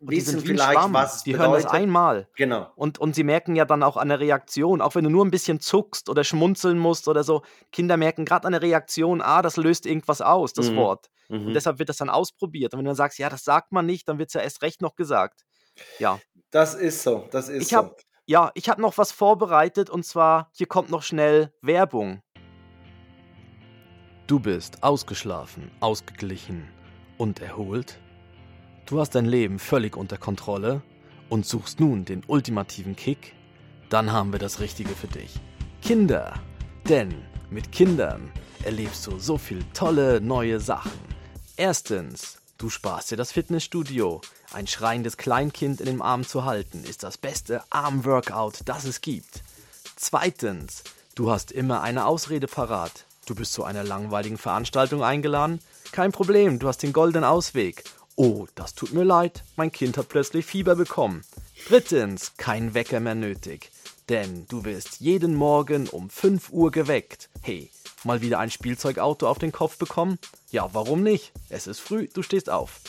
Und wissen vielleicht, Schwamm. was es Die hören das bedeutet. einmal. Genau. Und, und sie merken ja dann auch an der Reaktion, auch wenn du nur ein bisschen zuckst oder schmunzeln musst oder so, Kinder merken gerade an der Reaktion, ah, das löst irgendwas aus, das Mhm. Wort. Mhm. Und deshalb wird das dann ausprobiert. Und wenn du dann sagst, ja, das sagt man nicht, dann wird es ja erst recht noch gesagt. Ja. Das ist so, das ist Ich so. Ja, ich habe noch was vorbereitet und zwar, hier kommt noch schnell Werbung. Du bist ausgeschlafen, ausgeglichen und erholt? Du hast dein Leben völlig unter Kontrolle und suchst nun den ultimativen Kick? Dann haben wir das Richtige für dich. Kinder. Denn mit Kindern erlebst du so viel tolle neue Sachen. Erstens, du sparst dir das Fitnessstudio. Ein schreiendes Kleinkind in den Arm zu halten, ist das beste Armworkout, das es gibt. Zweitens, du hast immer eine Ausrede parat. Du bist zu einer langweiligen Veranstaltung eingeladen? Kein Problem, du hast den goldenen Ausweg. Oh, das tut mir leid, mein Kind hat plötzlich Fieber bekommen. Drittens, kein Wecker mehr nötig. Denn du wirst jeden Morgen um 5 Uhr geweckt. Hey, mal wieder ein Spielzeugauto auf den Kopf bekommen? Ja, warum nicht? Es ist früh, du stehst auf.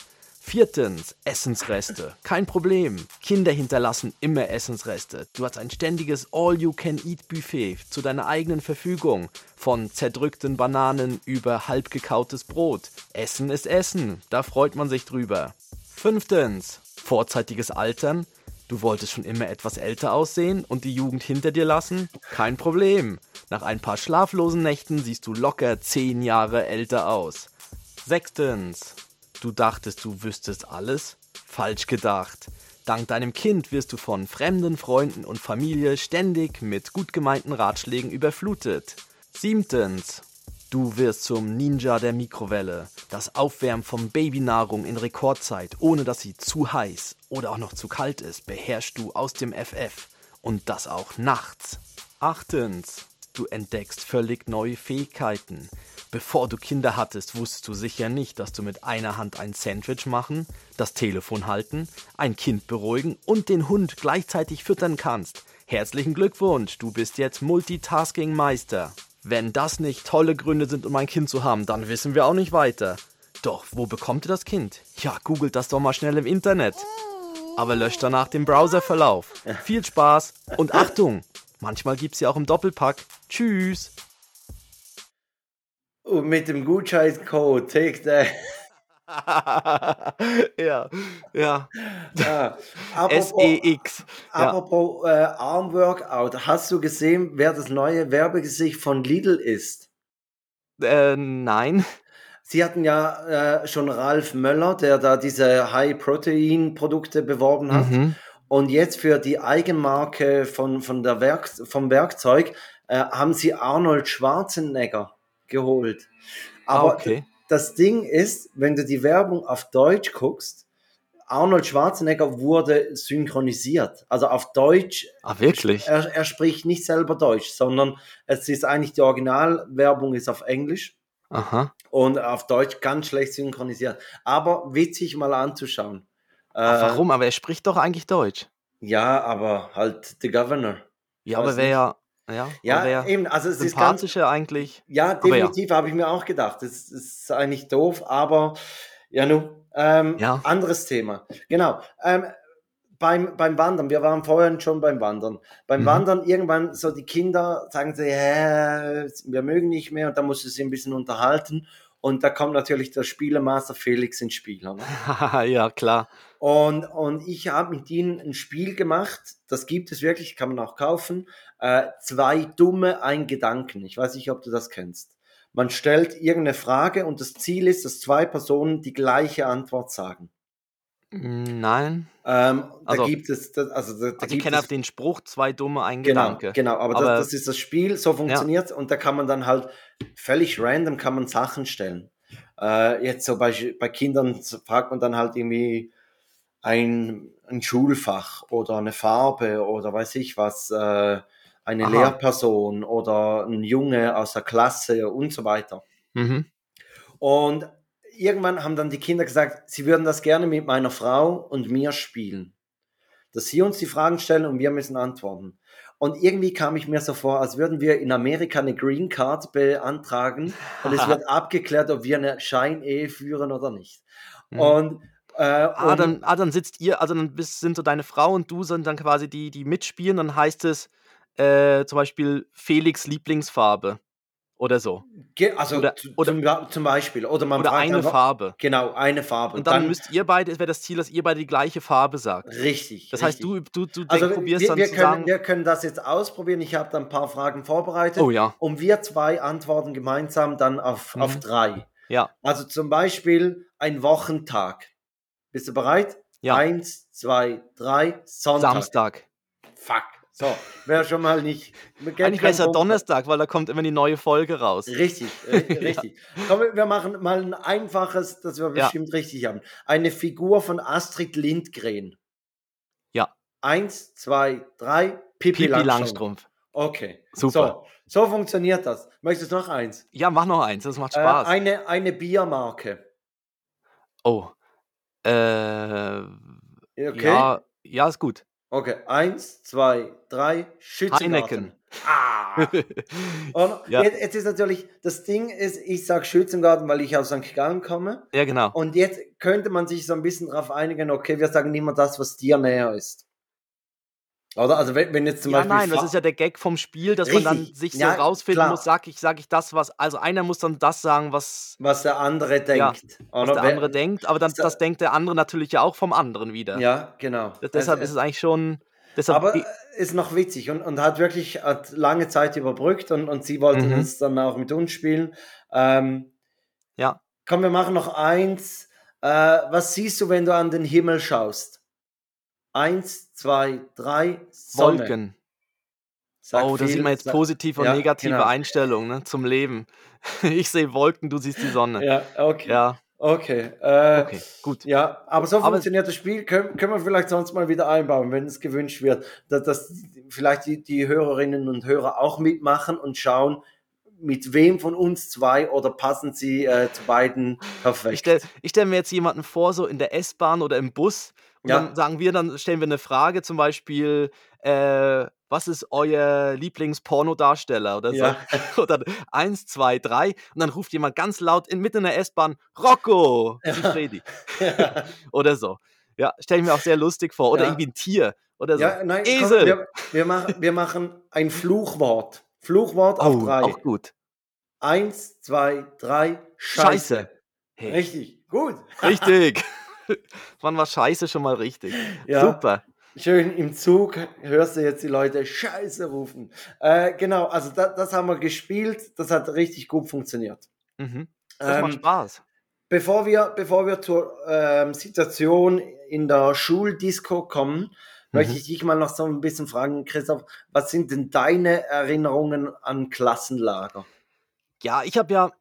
Viertens, Essensreste. Kein Problem. Kinder hinterlassen immer Essensreste. Du hast ein ständiges All-You-Can-Eat-Buffet zu deiner eigenen Verfügung. Von zerdrückten Bananen über halb gekautes Brot. Essen ist Essen. Da freut man sich drüber. Fünftens, vorzeitiges Altern. Du wolltest schon immer etwas älter aussehen und die Jugend hinter dir lassen? Kein Problem. Nach ein paar schlaflosen Nächten siehst du locker zehn Jahre älter aus. Sechstens. Du dachtest, du wüsstest alles? Falsch gedacht. Dank deinem Kind wirst du von fremden Freunden und Familie ständig mit gut gemeinten Ratschlägen überflutet. Siebtens. Du wirst zum Ninja der Mikrowelle. Das Aufwärmen von Babynahrung in Rekordzeit, ohne dass sie zu heiß oder auch noch zu kalt ist, beherrschst du aus dem FF. Und das auch nachts. Achtens. Du entdeckst völlig neue Fähigkeiten. Bevor du Kinder hattest, wusstest du sicher nicht, dass du mit einer Hand ein Sandwich machen, das Telefon halten, ein Kind beruhigen und den Hund gleichzeitig füttern kannst. Herzlichen Glückwunsch, du bist jetzt Multitasking-Meister. Wenn das nicht tolle Gründe sind, um ein Kind zu haben, dann wissen wir auch nicht weiter. Doch, wo bekommt ihr das Kind? Ja, googelt das doch mal schnell im Internet. Aber löscht danach den Browserverlauf. Viel Spaß und Achtung! Manchmal gibt's sie auch im Doppelpack. Tschüss! Und mit dem Gutscheincode take ja, ja. Ja. Apropos, SEX. Ja. äh, Arm Workout, hast du gesehen, wer das neue Werbegesicht von Lidl ist? Äh, nein. Sie hatten ja äh, schon Ralf Möller, der da diese High-Protein-Produkte beworben hat. Mhm. Und jetzt für die Eigenmarke von, von der Werk vom Werkzeug äh, haben sie Arnold Schwarzenegger geholt. Ah, Aber okay. Das Ding ist, wenn du die Werbung auf Deutsch guckst, Arnold Schwarzenegger wurde synchronisiert. Also auf Deutsch, Ah, wirklich? er, er spricht nicht selber Deutsch, sondern es ist eigentlich die Originalwerbung ist auf Englisch Aha. und auf Deutsch ganz schlecht synchronisiert. Aber witzig mal anzuschauen. Äh, Ach, warum? Aber er spricht doch eigentlich Deutsch. Ja, aber halt The Governor. Ja, aber wäre ja, ja, Ja, eben, also es ist ganz, eigentlich. ja, aber ja. definitiv habe ich mir auch gedacht. Das ist eigentlich doof, aber ja, nun, ähm, Ja. anderes Thema. Genau. Ähm, beim, beim Wandern, wir waren vorhin schon beim Wandern. Beim Mhm. Wandern irgendwann so die Kinder sagen sie, wir mögen nicht mehr und da musst du sie ein bisschen unterhalten. Und da kommt natürlich der Spielemaster Felix ins Spiel. Oder? ja, klar. Und, und ich habe mit ihnen ein Spiel gemacht, das gibt es wirklich, kann man auch kaufen. Äh, zwei dumme, ein Gedanken. Ich weiß nicht, ob du das kennst. Man stellt irgendeine Frage und das Ziel ist, dass zwei Personen die gleiche Antwort sagen. Nein. Ähm, da Also- gibt es, das, also da, da Also ich kenne auch den Spruch, zwei dumme, ein genau, Gedanke. genau, aber, Aber- das, das ist das Spiel, so funktioniert und da kann man dann halt völlig random kann man Sachen stellen. Äh, jetzt so bei, bei Kindern fragt man dann halt irgendwie ein, ein Schulfach oder eine Farbe oder weiß ich was, äh, eine Aha. Lehrperson oder ein Junge aus der Klasse und so weiter. Mhm. Und irgendwann haben dann die Kinder gesagt, sie würden das gerne mit meiner Frau und mir spielen. Dass sie uns die Fragen stellen und wir müssen antworten. Und irgendwie kam ich mir so vor, als würden wir in Amerika eine Green Card beantragen und es wird abgeklärt, ob wir eine Scheinehe führen oder nicht. Mhm. Und, äh, Ah, dann, ah, dann sitzt ihr, also dann bist, sind so deine Frau und du sind dann quasi die, die mitspielen, dann heißt es äh, zum Beispiel Felix Lieblingsfarbe oder so. also oder- oder- zum, Beispiel. Oder man Oder eine einfach- Farbe. Genau, eine Farbe. Und dann, müsst ihr beide, es wäre das Ziel, dass ihr beide die gleiche Farbe sagt. richtig. Das heißt, richtig. du, du, du Also probierst wir, dann wir, können, sagen, wir können das jetzt ausprobieren. Ich habe da ein paar Fragen vorbereitet. oh ja, Und wir zwei antworten gemeinsam dann auf, Mhm. auf drei. ja, Also zum Beispiel ein Wochentag. Bist du bereit? ja, Eins, zwei, drei, Sonntag. Samstag. Fuck. So, wäre schon mal nicht. Eigentlich wäre es ja. Donnerstag, weil da kommt immer die neue Folge raus. Richtig, ri- richtig. Komm, wir machen mal ein einfaches, das wir Ja. bestimmt richtig haben. Eine Figur von Astrid Lindgren. Ja. Eins, zwei, drei, Pippi, Pipi Langstrumpf. Langstrumpf. Okay. Super. So, so funktioniert das. Möchtest du noch eins? Ja, mach noch eins, das macht Äh, Spaß. eine, eine Biermarke. oh. Äh, Okay. ja, ja, ist gut. Okay, eins, zwei, drei, Schützengarten. Heineken. Ah. Und Ja. jetzt, jetzt ist natürlich, das Ding ist, ich sage Schützengarten, weil ich aus St. Gallen komme. ja, genau. Und jetzt könnte man sich so ein bisschen darauf einigen, okay, wir sagen immer das, was dir näher ist. Oder? Also wenn, wenn jetzt zum Ja, Beispiel nein, das ist ja der Gag vom Spiel, dass man dann Richtig, sich so ja, rausfinden klar. muss, sag ich, sag ich das, was. Also einer muss dann das sagen, was, was der andere denkt. was oder? der andere denkt, aber dann, das denkt der andere natürlich ja auch vom anderen wieder. Ja, genau. Deshalb Also, ist es eigentlich schon. Deshalb, aber ist noch witzig und, und hat wirklich hat lange Zeit überbrückt und, und sie wollten Mhm. es dann auch mit uns spielen. Ähm, ja, komm, wir machen noch eins. Äh, was siehst du, wenn du an den Himmel schaust? Eins, zwei, drei, Sonne. Wolken. Sagt oh, da sieht man jetzt positive und Ja, negative genau. Einstellungen ne, zum Leben. Ich sehe Wolken, du siehst die Sonne. Ja, okay. Ja, Okay. Äh, okay, gut. Ja, aber so Aber- funktioniert das Spiel. Können, können wir vielleicht sonst mal wieder einbauen, wenn es gewünscht wird, dass, dass vielleicht die, die Hörerinnen und Hörer auch mitmachen und schauen, mit wem von uns zwei oder passen sie äh, zu beiden perfekt. Ich stelle stell mir jetzt jemanden vor, so in der S-Bahn oder im Bus, Ja. dann sagen wir, dann stellen wir eine Frage, zum Beispiel, äh, was ist euer Lieblingspornodarsteller oder so? Ja. Dann eins, zwei, drei, und dann ruft jemand ganz laut in, mitten in der S-Bahn, Rocco, Freddy. oder so. Ja, stelle ich mir auch sehr lustig vor. Oder Ja. irgendwie ein Tier oder so. ja, nein, komm, Esel. wir, wir, machen, wir machen ein Fluchwort. Fluchwort auf oh, drei. auch gut. Eins, zwei, drei, Scheiße. Scheiße. Hey, Richtig, gut. richtig. Wann war Scheiße schon mal richtig? Ja. Super. Schön im Zug hörst du jetzt die Leute Scheiße rufen. Äh, genau, also da, das haben wir gespielt. Das hat richtig gut funktioniert. Mhm. Das macht Ähm, Spaß. bevor, wir, bevor wir zur ähm, Situation in der Schuldisco kommen, möchte Mhm. ich dich mal noch so ein bisschen fragen, Christoph, was sind denn deine Erinnerungen an Klassenlager? Ja, ich habe ja,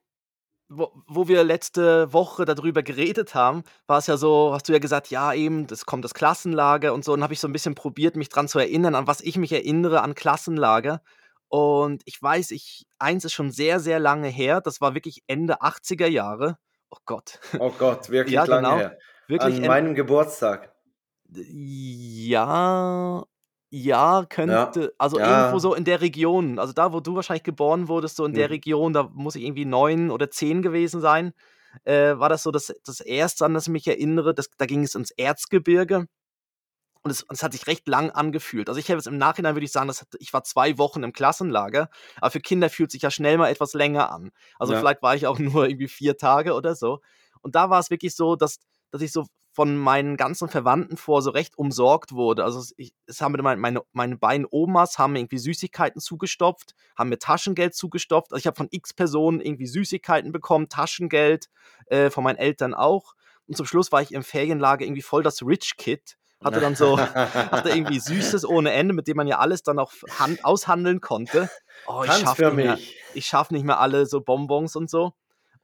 wo, wo wir letzte Woche darüber geredet haben, war es ja so, hast du ja gesagt, ja, eben, das kommt das Klassenlager und so. Und habe ich so ein bisschen probiert, mich dran zu erinnern, an was ich mich erinnere an Klassenlager. Und ich weiß, ich, eins ist schon sehr, sehr lange her. Das war wirklich Ende 80er Jahre. Oh Gott. Oh Gott, wirklich Ja, lange genau. her. Wirklich An meinem Geburtstag. Ja, ja, könnte, also ja. irgendwo so in der Region, also da, wo du wahrscheinlich geboren wurdest, so in der Mhm. Region, da muss ich irgendwie neun oder zehn gewesen sein, äh, war das so das, das erste, an das ich mich erinnere. Das, da ging es ins Erzgebirge und es, und es hat sich recht lang angefühlt. Also ich habe es im Nachhinein, würde ich sagen, das hat, ich war zwei Wochen im Klassenlager, aber für Kinder fühlt sich ja schnell mal etwas länger an. Also Ja. vielleicht war ich auch nur irgendwie vier Tage oder so. Und da war es wirklich so, dass, dass ich so von meinen ganzen Verwandten vor so recht umsorgt wurde. Also es, ich, es haben mir meine, meine, meine beiden Omas haben mir irgendwie Süßigkeiten zugestopft, haben mir Taschengeld zugestopft. Also ich habe von x Personen irgendwie Süßigkeiten bekommen, Taschengeld, äh, von meinen Eltern auch. Und zum Schluss war ich im Ferienlager irgendwie voll das Rich Kid. Hatte dann so, hatte irgendwie Süßes ohne Ende, mit dem man ja alles dann auch hand, aushandeln konnte. Oh, ich schaff für nicht mehr mich. ich schaffe nicht mehr alle so Bonbons und so.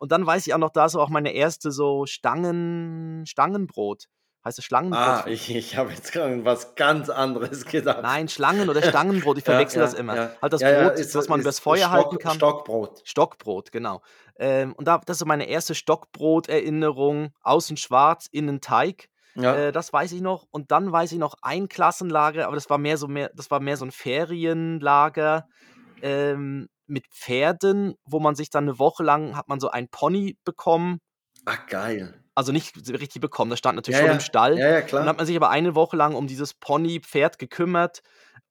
Und dann weiß ich auch noch, da ist auch meine erste so Stangen, Stangenbrot. Heißt es Schlangenbrot? Ah, ich, ich habe jetzt gerade was ganz anderes gedacht. Nein, Schlangen oder Stangenbrot, ich Ja, verwechsel ja, das immer. ja. Halt das Ja, ja, Brot, ist- was man ist übers Feuer Stock, halten kann. Stockbrot. Stockbrot, genau. Ähm, und da, das ist so meine erste Stockbrot-Erinnerung. Außen schwarz, innen Teig. Ja. Äh, das weiß ich noch. Und dann weiß ich noch ein Klassenlager, aber das war mehr so mehr, das war mehr so ein Ferienlager ähm, mit Pferden, wo man sich dann eine Woche lang hat man so ein Pony bekommen. Ach, geil. Also nicht richtig bekommen, das stand natürlich Ja, schon ja. im Stall. Ja, ja, klar. dann hat man sich aber eine Woche lang um dieses Pony-Pferd gekümmert.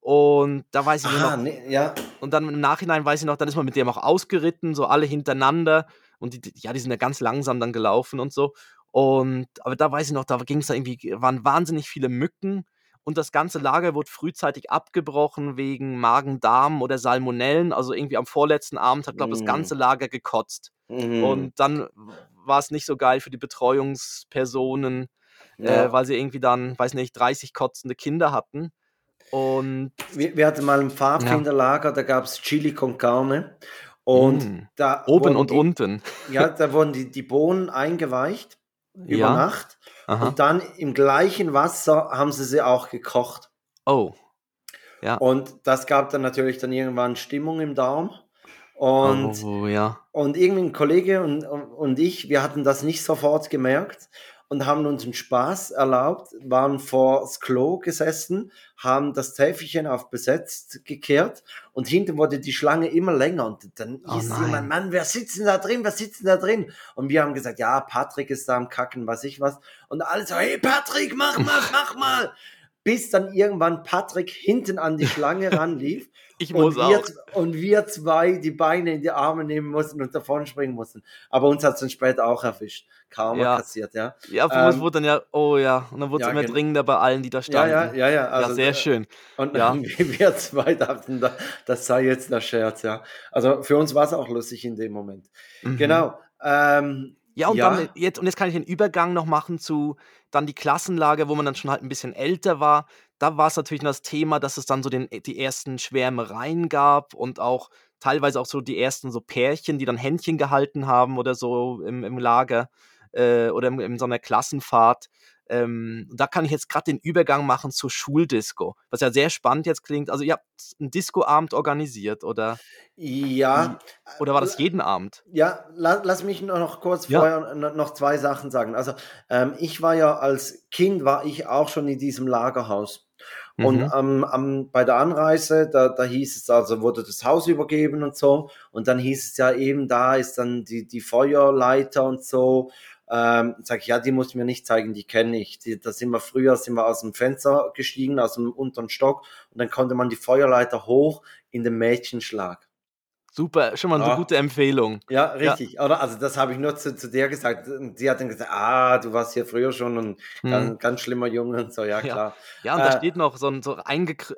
Und da weiß ich Aha, noch, nee, ja. und dann im Nachhinein weiß ich noch, dann ist man mit dem auch ausgeritten, so alle hintereinander. Und die, ja, die sind ja ganz langsam dann gelaufen und so. Und aber da weiß ich noch, da ging es irgendwie, waren wahnsinnig viele Mücken. Und das ganze Lager wurde frühzeitig abgebrochen wegen Magen-Darm oder Salmonellen. Also irgendwie am vorletzten Abend hat, glaube ich, das Mm. ganze Lager gekotzt. Mhm. Und dann war es nicht so geil für die Betreuungspersonen, Ja. äh, weil sie irgendwie dann, weiß nicht, 30 kotzende Kinder hatten. Und wir, wir hatten mal ein Pfadfinderlager, da gab es Chili con Carne. Und Mm. da oben und die, unten. Ja, da wurden die, die Bohnen eingeweicht über Ja. Nacht. Aha. Und dann im gleichen Wasser haben sie sie auch gekocht. Oh. Ja. Und das gab dann natürlich dann irgendwann Stimmung im Darm. Und, oh, ja. und irgendwie ein Kollege und, und, und ich, wir hatten das nicht sofort gemerkt und haben uns einen Spaß erlaubt, waren vor das Klo gesessen, haben das Täfelchen auf besetzt gekehrt und hinten wurde die Schlange immer länger und dann Oh nein. jemand, Mann, wer sitzt denn da drin, wer sitzt denn da drin? Und wir haben gesagt, ja, Patrick ist da am Kacken, weiß ich was. Und alle so, hey Patrick, mach mal, mach mal. Bis dann irgendwann Patrick hinten an die Schlange ranlief. Ich und muss wir, auch. Und wir zwei die Beine in die Arme nehmen mussten und davon springen mussten. Aber uns hat es dann später auch erwischt. Karma Ja. kassiert, ja. Ja, für uns Ähm, wurde dann ja, oh ja, und dann wurde es ja, immer gen- dringender bei allen, die da Ja, standen. ja, ja, ja. Also, ja, sehr äh, schön. Und Ja. wir zwei dachten, da- das sei jetzt der Scherz, ja. Also für uns war es auch lustig in dem Moment. Mhm. Genau. Ähm, Ja, und Ja. dann jetzt, und jetzt kann ich den Übergang noch machen zu dann die Klassenlage, wo man dann schon halt ein bisschen älter war. Da war es natürlich das Thema, dass es dann so den, die ersten Schwärmereien gab und auch teilweise auch so die ersten so Pärchen, die dann Händchen gehalten haben oder so im, im Lager äh, oder in, in so einer Klassenfahrt. Ähm, da kann ich jetzt gerade den Übergang machen zur Schuldisco, was ja sehr spannend jetzt klingt. Also ihr habt einen Discoabend organisiert oder, ja, oder war das jeden Abend? Ja, la, lass mich noch kurz Ja. vorher no- noch zwei Sachen sagen. Also ähm, ich war ja als Kind, war ich auch schon in diesem Lagerhaus. Und Mhm. am, am, bei der Anreise, da, da hieß es also, wurde das Haus übergeben und so. Und dann hieß es ja eben, da ist dann die, die Feuerleiter und so. Ähm, sag ich, ja, die muss ich mir nicht zeigen, die kenne ich. Die, da sind wir früher, sind wir aus dem Fenster gestiegen, aus dem unteren Stock. Und dann konnte man die Feuerleiter hoch in den Mädchenschlag. Super, schon mal eine Ja. gute Empfehlung. Ja, richtig, oder? Also das habe ich nur zu, zu der gesagt. Und die hat dann gesagt, ah, du warst hier früher schon und ganz, Mhm. ganz schlimmer Junge und so, ja Ja. klar. Ja, und da Äh, steht noch so, ein, so,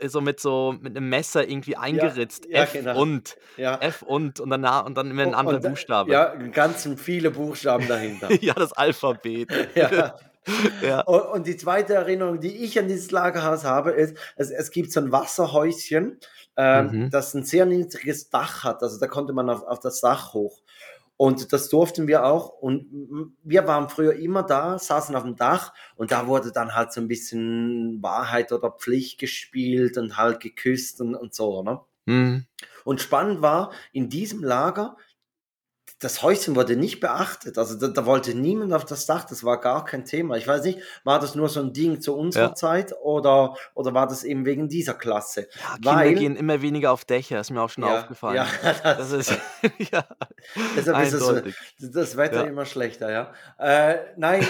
so mit so mit einem Messer irgendwie eingeritzt. ja, F genau. und. Ja. F und und dann, und dann immer ein Und- anderer und, äh, Buchstabe. Ja, ganz viele Buchstaben dahinter. ja, das Alphabet. ja. Ja. Und, und die zweite Erinnerung, die ich an dieses Lagerhaus habe, ist, es, es gibt so ein Wasserhäuschen, ähm, Mhm. das ein sehr niedriges Dach hat. Also da konnte man auf, auf das Dach hoch. Und das durften wir auch. Und wir waren früher immer da, saßen auf dem Dach und da wurde dann halt so ein bisschen Wahrheit oder Pflicht gespielt und halt geküsst und, und so. Ne? Mhm. Und spannend war, in diesem Lager, das Häuschen wurde nicht beachtet. Also da, da wollte niemand auf das Dach, das war gar kein Thema. Ich weiß nicht, war das nur so ein Ding zu unserer Ja. Zeit oder, oder war das eben wegen dieser Klasse? Ja, Kinder Weil- gehen immer weniger auf Dächer, ist mir auch schon Ja, aufgefallen. ja, Das ist ja, Deshalb ist eindeutig. das Wetter immer schlechter, ja. Äh, nein,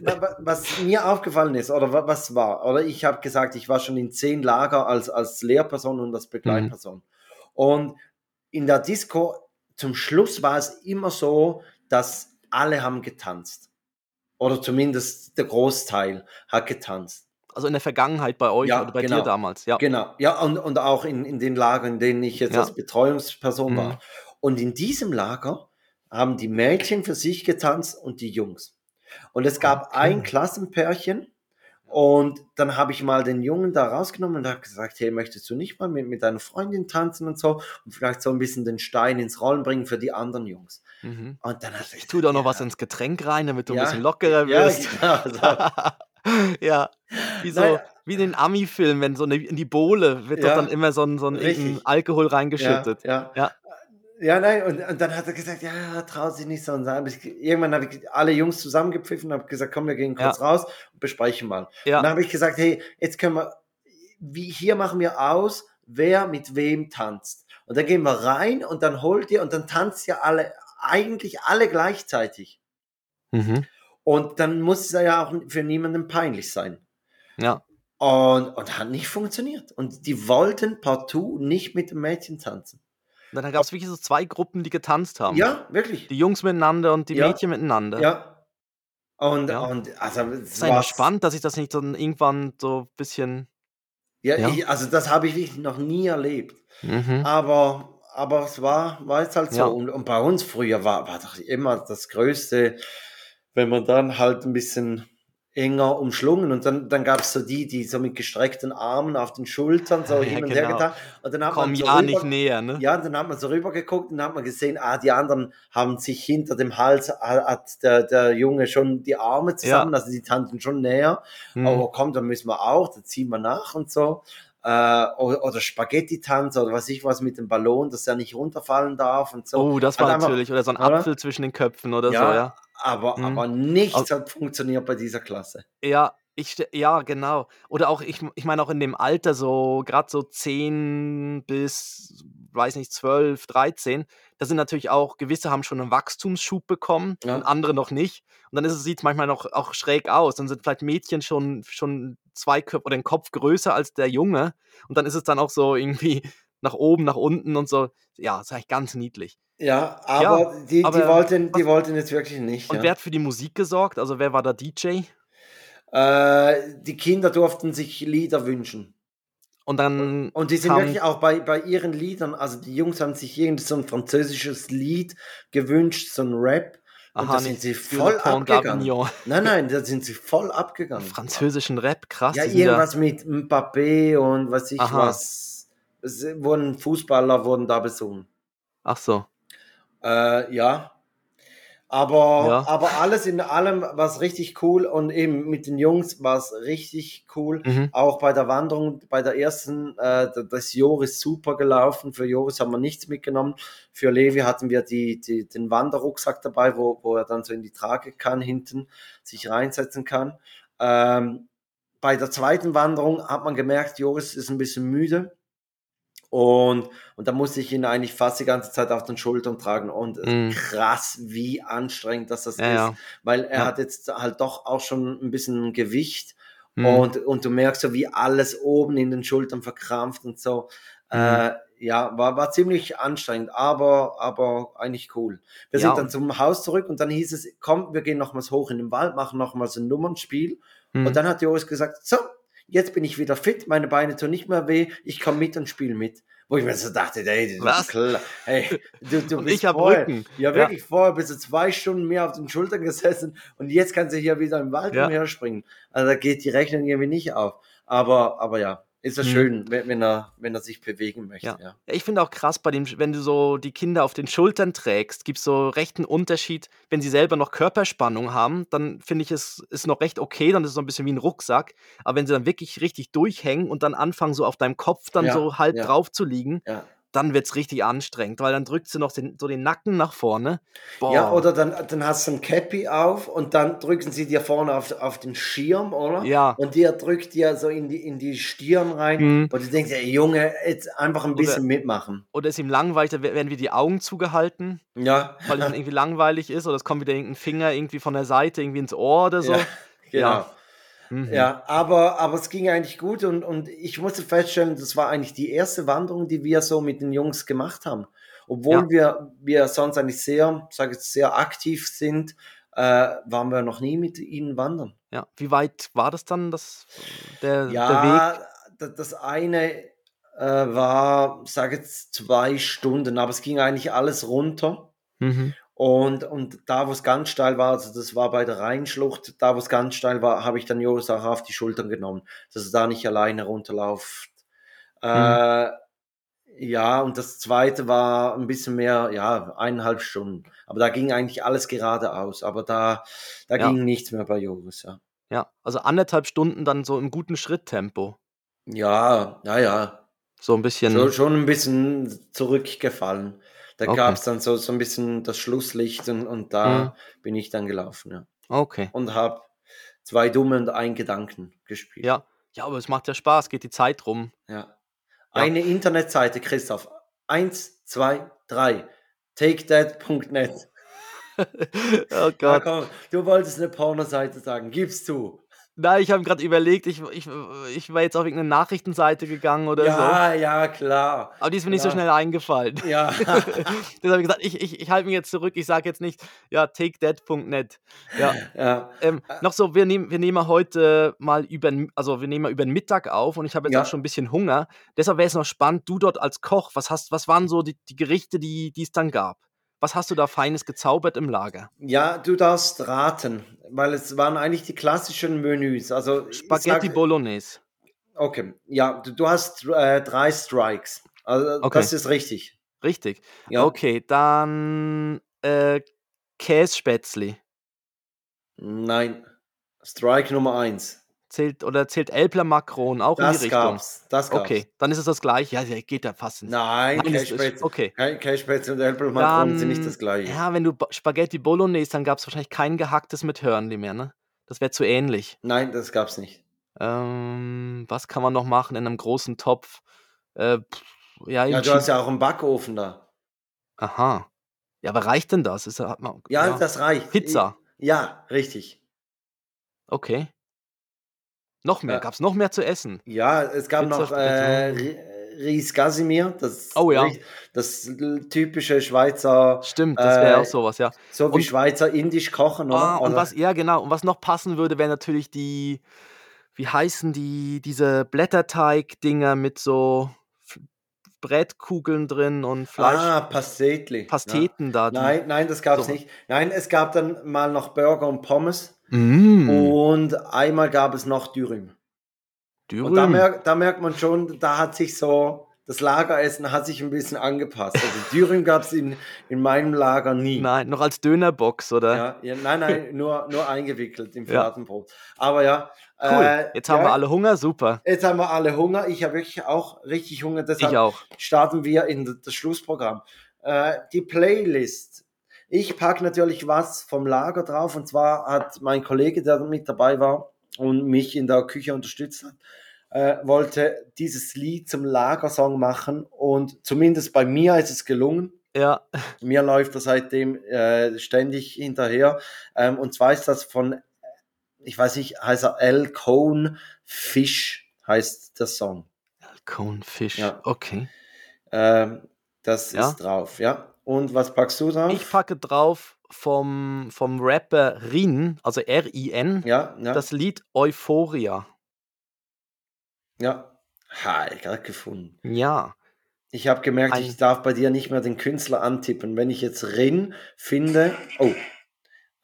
wa- wa- was mir aufgefallen ist, oder wa- was war, oder ich habe gesagt, ich war schon in zehn Lager als, als Lehrperson und als Begleitperson. Und in der Disco, zum Schluss war es immer so, dass alle haben getanzt. Oder zumindest der Großteil hat getanzt. Also in der Vergangenheit bei euch Ja, oder bei genau. dir damals, ja. Genau, ja, und, und auch in, in den Lagern, in denen ich jetzt Ja. als Betreuungsperson Mhm. war. Und in diesem Lager haben die Mädchen für sich getanzt und die Jungs. Und es gab Okay. ein Klassenpärchen und dann habe ich mal den Jungen da rausgenommen und habe gesagt, hey, möchtest du nicht mal mit, mit deiner Freundin tanzen und so und vielleicht so ein bisschen den Stein ins Rollen bringen für die anderen Jungs. Mhm. Und dann hat Ich tue da noch was ins Getränk rein, damit du ein Ja. bisschen lockerer Ja, wirst. genau, so. ja, wie so, Nein. wie in den Ami-Filmen, wenn so eine, in die Bohle wird Ja, doch dann immer so ein, so ein Alkohol reingeschüttet. Ja, Ja. Ja. Ja, nein, und, und dann hat er gesagt, ja, traut sich nicht so. Und dann hab ich, irgendwann habe ich alle Jungs zusammengepfiffen und habe gesagt, komm, wir gehen kurz raus und besprechen mal. Ja. Und dann habe ich gesagt, hey, jetzt können wir, wie, hier machen wir aus, wer mit wem tanzt. Und dann gehen wir rein und dann holt ihr und dann tanzt ihr alle, eigentlich alle gleichzeitig. Mhm. Und dann muss es ja auch für niemanden peinlich sein. Ja. Und, und hat nicht funktioniert. Und die wollten partout nicht mit dem Mädchen tanzen. Und dann gab es wirklich so zwei Gruppen, die getanzt haben. Ja, wirklich. Die Jungs miteinander und die Ja. Mädchen miteinander. Ja. Und, Ja. und also es war spannend, dass ich das nicht dann irgendwann so ein bisschen. Ja, Ja. Ich, also das habe ich wirklich noch nie erlebt. Mhm. Aber, aber es war, war jetzt halt so. Und, und bei uns früher war, war doch immer das Größte, wenn man dann halt ein bisschen enger umschlungen und dann, dann gab es so die, die so mit gestreckten Armen auf den Schultern so Ja, hin und her genau. getan. Und dann hat Komm man so ja rüber, nicht näher, ne? Ja, dann hat man so rübergeguckt und dann hat man gesehen, ah, die anderen haben sich hinter dem Hals, ha- hat der, der Junge schon die Arme zusammen, also die tanzen schon näher. Mhm. Oh, komm, dann müssen wir auch, dann ziehen wir nach und so. Äh, oder, oder Spaghetti-Tanz oder was ich was mit dem Ballon, dass er nicht runterfallen darf und so. oh, das war einfach- natürlich. Oder so ein oder? Apfel zwischen den Köpfen oder ja, so, ja. Aber, Mhm. aber nichts Also- hat funktioniert bei dieser Klasse. Ja, Ich ja, genau. Oder auch ich ich meine auch in dem Alter so grad so 10 bis, weiß nicht, 12, 13, da sind natürlich auch gewisse haben schon 'nen Wachstumsschub bekommen und Ja. andere noch nicht. Und dann ist es manchmal noch auch schräg aus. Dann sind vielleicht Mädchen schon schon 2 Köp oder 'n Kopf größer als der Junge und dann ist es dann auch so irgendwie nach oben, nach unten und so. Ja, ist eigentlich ganz niedlich. Ja, Ja, aber die die aber wollten die was wollten jetzt wirklich nicht, und ja. wer hat für die Musik gesorgt? Also, wer war da DJ? Äh, die Kinder durften sich Lieder wünschen. Und dann Und die sind kam wirklich auch bei bei ihren Liedern also, die Jungs haben sich irgend so 'n französisches Lied gewünscht, so 'n Rap und Aha, da sind sie voll abgegangen. Nein, nein, da sind sie voll abgegangen. Französischen Rap, krass, Ja, die ja irgendwas mit Mbappé und weiß ich Aha. was. Es wurden Fußballer wurden da besungen. Ach so. Äh, ja. Aber Ja. aber alles in allem war's richtig cool und eben mit den Jungs war's richtig cool. Mhm. Auch bei der Wanderung, bei der ersten, äh, da da ist Joris super gelaufen. Für Joris haben wir nichts mitgenommen. Für Levi hatten wir die die den Wanderrucksack dabei, wo wo er dann so in die Trage kann hinten, sich reinsetzen kann. Ähm, bei der zweiten Wanderung hat man gemerkt, Joris ist 'n bisschen müde. Und und da musste ich ihn eigentlich fast die ganze Zeit auf den Schultern tragen und, Mhm. krass, wie anstrengend das das Ja, ist, ja. weil er Ja. hat jetzt halt doch auch schon 'n bisschen Gewicht Mhm. und und du merkst so, wie alles oben in den Schultern verkrampft und so. Mhm. Äh, ja, war war ziemlich anstrengend, aber aber eigentlich cool. Wir sind dann zum Haus zurück und dann hieß es: „Komm, wir gehen nochmals hoch in den Wald, machen nochmals 'n Nummernspiel.“ Mhm. Und dann hat Joris gesagt: „So, jetzt bin ich wieder fit, meine Beine tun nicht mehr weh, ich komme mit und spiele mit.“ Wo ich mir so dachte: „Ey, Was? Hey, du du bist ich habe vorher Rücken. ja Ja. wirklich, vorher bist du 2 Stunden mehr auf den Schultern gesessen und jetzt kannst du hier wieder im Wald Ja. umherspringen.“ Also, da geht die Rechnung irgendwie nicht auf. Aber aber ja, ist ja Mhm. schön, wenn wenn er wenn er sich bewegen möchte, Ja. ja. Ich finde auch krass bei dem wenn du so die Kinder auf den Schultern trägst, gibt's so recht 'n Unterschied. Wenn sie selber noch Körperspannung haben, dann finde ich, es ist noch recht okay, dann ist es so 'n bisschen wie 'n Rucksack. Aber wenn sie dann wirklich richtig durchhängen und dann anfangen, so auf deinem Kopf dann Ja, so halb drauf zu liegen, Ja. dann wird's richtig anstrengend, weil dann drückt sie noch den so den Nacken nach vorne. Ja, Boah. oder dann dann hast du 'n Cappy auf und dann drücken sie dir vorne auf auf den Schirm, oder? Ja. Und der drückt dir so in die in die Stirn rein Mhm. und du denkst: „Ey Junge, jetzt einfach 'n Oder bisschen mitmachen.“ oder ist ihm langweilig, da we werden wieder die Augen zugehalten, Ja. weil ihm irgendwie langweilig ist oder es kommt wieder irgend 'n Finger irgendwie von der Seite irgendwie ins Ohr oder so. Ja, genau. Ja. Mhm. Ja, aber aber es ging eigentlich gut und und ich musste feststellen, das war eigentlich die erste Wanderung, die wir so mit den Jungs gemacht haben. Obwohl Ja. wir wir sonst eigentlich sehr, sage ich sehr aktiv sind, äh, waren wir noch nie mit ihnen wandern. Ja. Wie weit war das dann, das der der Weg? Ja, da das eine, äh, war, sage jetzt 2 Stunden, aber es ging eigentlich alles runter. Mhm. Und und da, wo's ganz steil war, also das war bei der Rheinschlucht, da, wo's ganz steil war, habe ich dann Joris auch auf die Schultern genommen, dass er da nicht alleine runterlauft. Mhm. Äh, ja, und das zweite war 'n bisschen mehr, ja, 1,5 Stunden. Aber da ging eigentlich alles geradeaus, aber da da Ja. ging nichts mehr bei Joris, ja. Ja, also 1,5 Stunden dann so im guten Schritttempo. Ja, ja, ja. So 'n Schon bisschen schon 'n bisschen zurückgefallen. Da Okay. gab's dann so so 'n bisschen das Schlusslicht und und da Mhm. bin ich dann gelaufen, ja. Okay. Und habe 2 Dumme und 1 Gedanken gespielt. Ja. Ja, aber es macht ja Spaß, geht die Zeit rum. Ja. Ja. Eine Internetseite, Christoph. 1, 2, 3. Takethat.net. Oh Ja, Gott. komm, du wolltest 'ne Pornoseite sagen, gib's zu. Nein, ich habe grad überlegt, ich ich ich wäre jetzt auf irgend 'ne Nachrichtenseite gegangen oder so. Ja, ja, klar. Aber die ist mir nicht so schnell eingefallen. Ja. Deshalb habe ich gesagt, ich ich ich halte mich jetzt zurück. Ich sage jetzt nicht, ja, takethat.net. Ja. Ja. Ähm, Äh noch so, wir nehmen wir nehmen ja heute mal übern also, wir nehmen mal übern Mittag auf und ich habe jetzt auch Ja. schon 'n bisschen Hunger. Deshalb wäre es noch spannend, du dort als Koch, was hast was waren so die die Gerichte, die die es dann gab? Was hast du da Feines gezaubert im Lager? Ja, du darfst raten, weil es waren eigentlich die klassischen Menüs. Also, Spaghetti sage Bolognese. Okay, ja, du du hast, äh, 3 Strikes. Also, Okay. das ist richtig. Richtig. Ja. Okay, dann, äh, Kässpätzli. Nein. Strike Nummer 1. Zählt oder zählt Älpler Makron auch in die Das Richtung? gab's, das gab's. Okay, dann ist es das Gleiche. Ja, ja, geht ja fast ins Nein, Nein, es Kässpätzle okay. Kässpätzle und Älpelmakron sind nicht Dann das Gleiche. ja, wenn du Spaghetti Bolognese, dann gab's wahrscheinlich kein Gehacktes mit Hörnli mehr, ne? Das wäre zu ähnlich. Nein, das gab's nicht. Ähm, was kann man noch machen in einem großen Topf? Äh, ja, Ja, du hast ja auch einen Backofen da. Aha. Ja, aber reicht denn das? Ist, hat man, Ja, das reicht. Pizza. Ja, richtig. Okay. Noch mehr. Ja. Gab es noch mehr zu essen? Ja, es gab Pizza noch äh, Ri- Ries Casimir, das, Oh ja. das typische Schweizer, Stimmt, das wäre Äh, auch sowas, ja. so wie Und- Schweizer indisch kochen, oder? Ah, und Oder- was, ja, genau. Und was noch passen würde, wäre natürlich die, wie heißen die, diese Blätterteig-Dinger mit so Brettkugeln drin und Fleisch, Ah, Pastetli. Ja. Pasteten da. Die, Nein, nein, das gab es So. nicht. Nein, es gab dann mal noch Burger und Pommes Mm, und einmal gab es noch Dürüm. Und da, Dürüm. merkt, da merkt man schon, da hat sich so, das Lageressen hat sich ein bisschen angepasst. Also Dürüm gab es in, in meinem Lager nie. Nein, noch als Dönerbox, oder? Ja, ja, nein, nein, nur, nur eingewickelt im Ja. Fladenbrot. Aber ja. Cool. äh, Jetzt haben ja, wir alle Hunger, super. Jetzt haben wir alle Hunger. Ich habe wirklich auch richtig Hunger. Deshalb Ich auch. starten wir in das Schlussprogramm. Äh, die Playlist. Ich packe natürlich was vom Lager drauf. Und zwar hat mein Kollege, der mit dabei war und mich in der Küche unterstützt hat, äh, wollte dieses Lied zum Lagersong machen. Und zumindest bei mir ist es gelungen. Ja, Mir läuft er seitdem äh, ständig hinterher. Ähm, und zwar ist das von, äh, ich weiß nicht, heißt er L. Cone Fish, heißt der Song. Conefish. Ja. Okay. Ähm, das Ja. ist drauf, ja. Und was packst du drauf? Ich packe drauf vom, vom Rapper Rin, also R-I-N, ja, ja, das Lied Euphoria. ja. Ha, gerade gefunden. Ja. Ich habe gemerkt, Ein- ich darf bei dir nicht mehr den Künstler antippen. Wenn ich jetzt Rin finde, oh,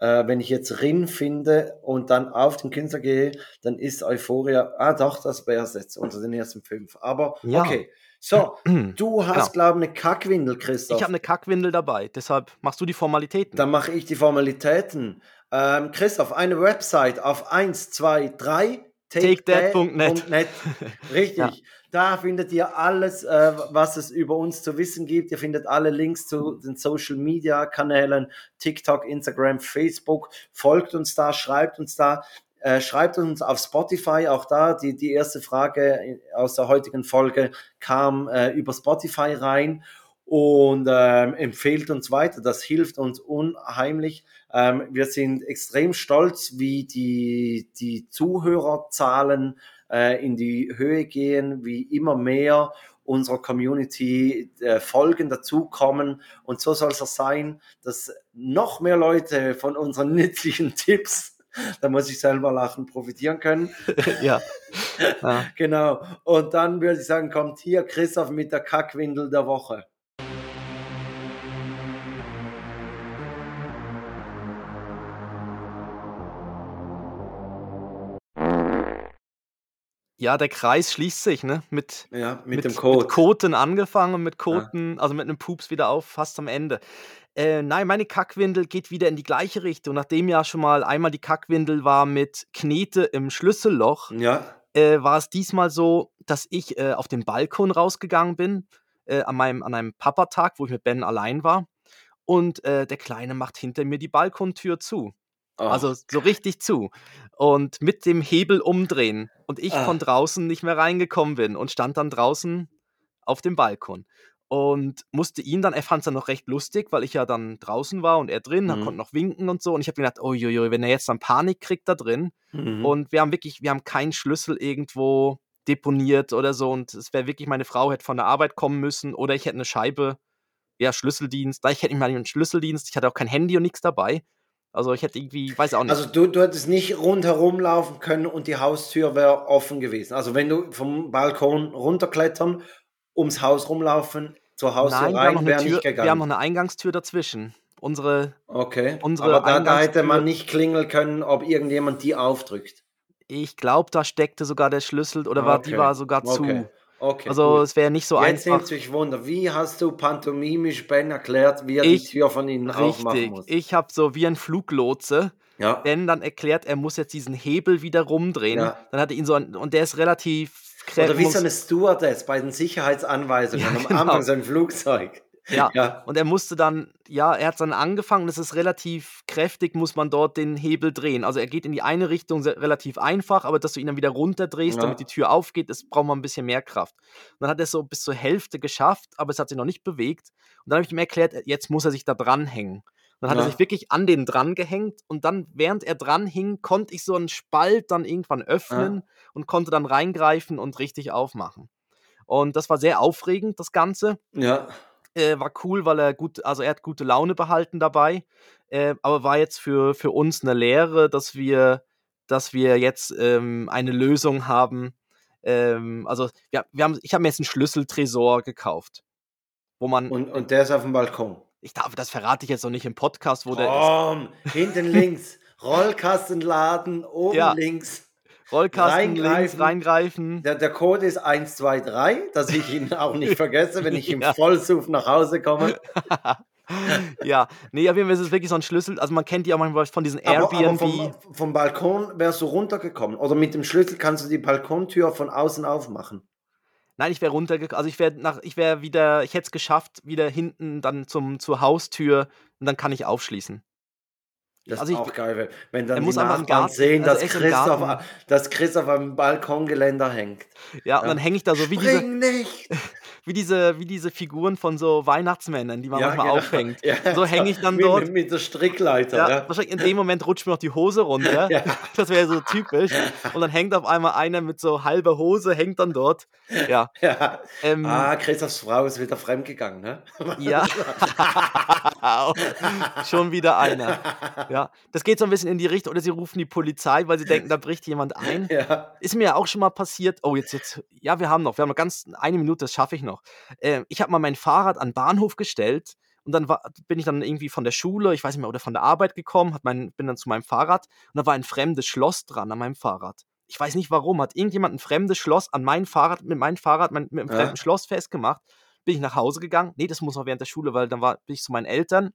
äh, wenn ich jetzt Rin finde und dann auf den Künstler gehe, dann ist Euphoria, ah doch, das wäre es jetzt unter den ersten fünf. Aber Ja. okay, so, du hast, Genau. glaube ich, eine Kackwindel, Christoph. Ich habe eine Kackwindel dabei, deshalb machst du die Formalitäten. Dann mache ich die Formalitäten. Ähm, Christoph, eine Website auf 1, 2, 3, TakeThat.net. net. Richtig. Ja. Da findet ihr alles, äh, was es über uns zu wissen gibt. Ihr findet alle Links zu den Social Media Kanälen, TikTok, Instagram, Facebook. Folgt uns da, schreibt uns da. Äh, schreibt uns auf Spotify, auch da, die, die erste Frage aus der heutigen Folge kam äh, über Spotify rein und ähm, empfehlt uns weiter. Das hilft uns unheimlich. Ähm, wir sind extrem stolz, wie die, die Zuhörerzahlen äh, in die Höhe gehen, wie immer mehr unserer Community äh, Folgen dazukommen. Und so soll es auch sein, dass noch mehr Leute von unseren nützlichen Tipps, da muss ich selber lachen, profitieren können. ja. ja. Genau. Und dann würde ich sagen, kommt hier Christoph mit der Kackwindel der Woche. Ja, der Kreis schließt sich, ne? Mit, Ja, mit, dem Code. Mit Koten angefangen und mit Koten, also mit einem Pups wieder auf, fast am Ende. Äh, nein, meine Kackwindel geht wieder in die gleiche Richtung. Nachdem ja schon mal einmal die Kackwindel war mit Knete im Schlüsselloch, Ja, äh, war es diesmal so, dass ich äh, auf den Balkon rausgegangen bin, äh, an, meinem, an einem Papatag, wo ich mit Ben allein war. Und äh, der Kleine macht hinter mir die Balkontür zu. Oh, Also so richtig zu. Und mit dem Hebel umdrehen. Und ich Ah. von draußen nicht mehr reingekommen bin und stand dann draußen auf dem Balkon. Und musste ihn dann, er fand es dann noch recht lustig, weil ich ja dann draußen war und er drin, er Mhm. konnte noch winken und so. Und ich habe gedacht, uiuiui, wenn er jetzt dann Panik kriegt da drin. mhm. Und wir haben wirklich, wir haben keinen Schlüssel irgendwo deponiert oder so. Und es wäre wirklich, meine Frau hätte von der Arbeit kommen müssen oder ich hätte eine Scheibe, ja, Schlüsseldienst. Da ich hätte nicht mal einen Schlüsseldienst, ich hatte auch kein Handy und nichts dabei. Also ich hätte irgendwie, weiß auch nicht. Also du, du hättest nicht rundherum laufen können und die Haustür wäre offen gewesen. Also wenn du vom Balkon runterklettern, ums Haus rumlaufen, zur Haustür Nein, wir haben, noch rein, eine wäre nicht wir haben noch gegangen. eine Eingangstür dazwischen. Unsere, Okay, unsere aber da, da hätte man nicht klingeln können, ob irgendjemand die aufdrückt. ich glaube, da steckte sogar der Schlüssel oder war, die Okay, war sogar zu. Okay, also gut. es wäre nicht so Jetzt einfach. nimmt sich Wunder, wie hast du pantomimisch Ben erklärt, wie er Ich- die Tür von aufmachen Richtig. muss? Ich habe so wie ein Fluglotse, Ja, Ben dann erklärt, er muss jetzt diesen Hebel wieder rumdrehen. Ja. Dann hat er ihn so ein, und der ist relativ oder wie so eine Stewardess bei den Sicherheitsanweisungen Ja, am genau. Anfang so ein Flugzeug. Ja, Ja. und er musste dann, ja, er hat dann angefangen, das ist relativ kräftig, muss man dort den Hebel drehen. Also er geht in die eine Richtung relativ einfach, aber dass du ihn dann wieder runterdrehst, Ja. damit die Tür aufgeht, das braucht man ein bisschen mehr Kraft. Und dann hat er es so bis zur Hälfte geschafft, aber es hat sich noch nicht bewegt. Und dann habe ich ihm erklärt, jetzt muss er sich da dranhängen. Dann hat er Ja. sich wirklich an den dran gehängt und dann, während er dran hing, konnte ich so einen Spalt dann irgendwann öffnen und konnte dann reingreifen und richtig aufmachen. Und das war sehr aufregend, das Ganze Ja. Äh, war cool, weil er gut, also er hat gute Laune behalten dabei, äh, aber war jetzt für, für uns eine Lehre, dass wir, dass wir jetzt ähm, eine Lösung haben. Ähm, also wir, wir haben, ich habe mir jetzt einen Schlüsseltresor gekauft, wo man, Und, und der ist auf dem Balkon. ich darf, das verrate ich jetzt noch nicht im Podcast, wo der ist. Komm, hinten links. Rollkastenladen, oben Ja. links. Rollkasten links reingreifen. reingreifen. Der, der Code ist 123, dass ich ihn auch nicht vergesse, wenn ich im Ja. Vollsuff nach Hause komme. ja, nee, auf jeden Fall ist es wirklich so ein Schlüssel. Also man kennt die auch manchmal von diesen Aber, aber Airbnb. vom, vom Balkon wärst du runtergekommen. Oder mit dem Schlüssel kannst du die Balkontür von außen aufmachen. Nein, ich wäre runtergekommen. Also ich wäre nach, ich wäre wieder, ich hätte es geschafft, wieder hinten dann zum, zur Haustür und dann kann ich aufschließen. Das Also ist ich- auch geil, wenn- wenn dann die muss im Nachbarn sehen, also dass, Christoph, dass Christoph am Balkongeländer hängt. Ja, und Ja. dann hänge ich da so wie diese, Spring nicht! wie diese, wie diese Figuren von so Weihnachtsmännern, die man manchmal genau. aufhängt. Ja, So hänge ich dann dort. Mit, mit der Strickleiter. Ja, Ja, wahrscheinlich in dem Moment rutscht mir noch die Hose runter. Ja. Das wäre so typisch. Und dann hängt auf einmal einer mit so halber Hose, hängt dann dort. Ja. Ja. Ähm, Ah, Christophs Frau ist wieder fremdgegangen, ne? Ja. Schon wieder einer. Ja. Das geht so ein bisschen in die Richtung. Oder sie rufen die Polizei, weil sie denken, da bricht jemand ein. Ja. Ist mir ja auch schon mal passiert. Oh, jetzt, jetzt. Ja, wir haben noch. Wir haben noch ganz eine Minute, das schaffe ich noch. Ähm, ich habe mal mein Fahrrad an den Bahnhof gestellt. Und dann war, bin ich dann irgendwie von der Schule, ich weiß nicht mehr, oder von der Arbeit gekommen, hat mein, bin dann zu meinem Fahrrad und da war ein fremdes Schloss dran an meinem Fahrrad. Ich weiß nicht warum, hat irgendjemand ein fremdes Schloss an mein Fahrrad, mit meinem Fahrrad, mein, mit einem Ja. fremden Schloss festgemacht. Bin ich nach Hause gegangen. Nee, das muss noch während der Schule, weil dann war, bin ich zu meinen Eltern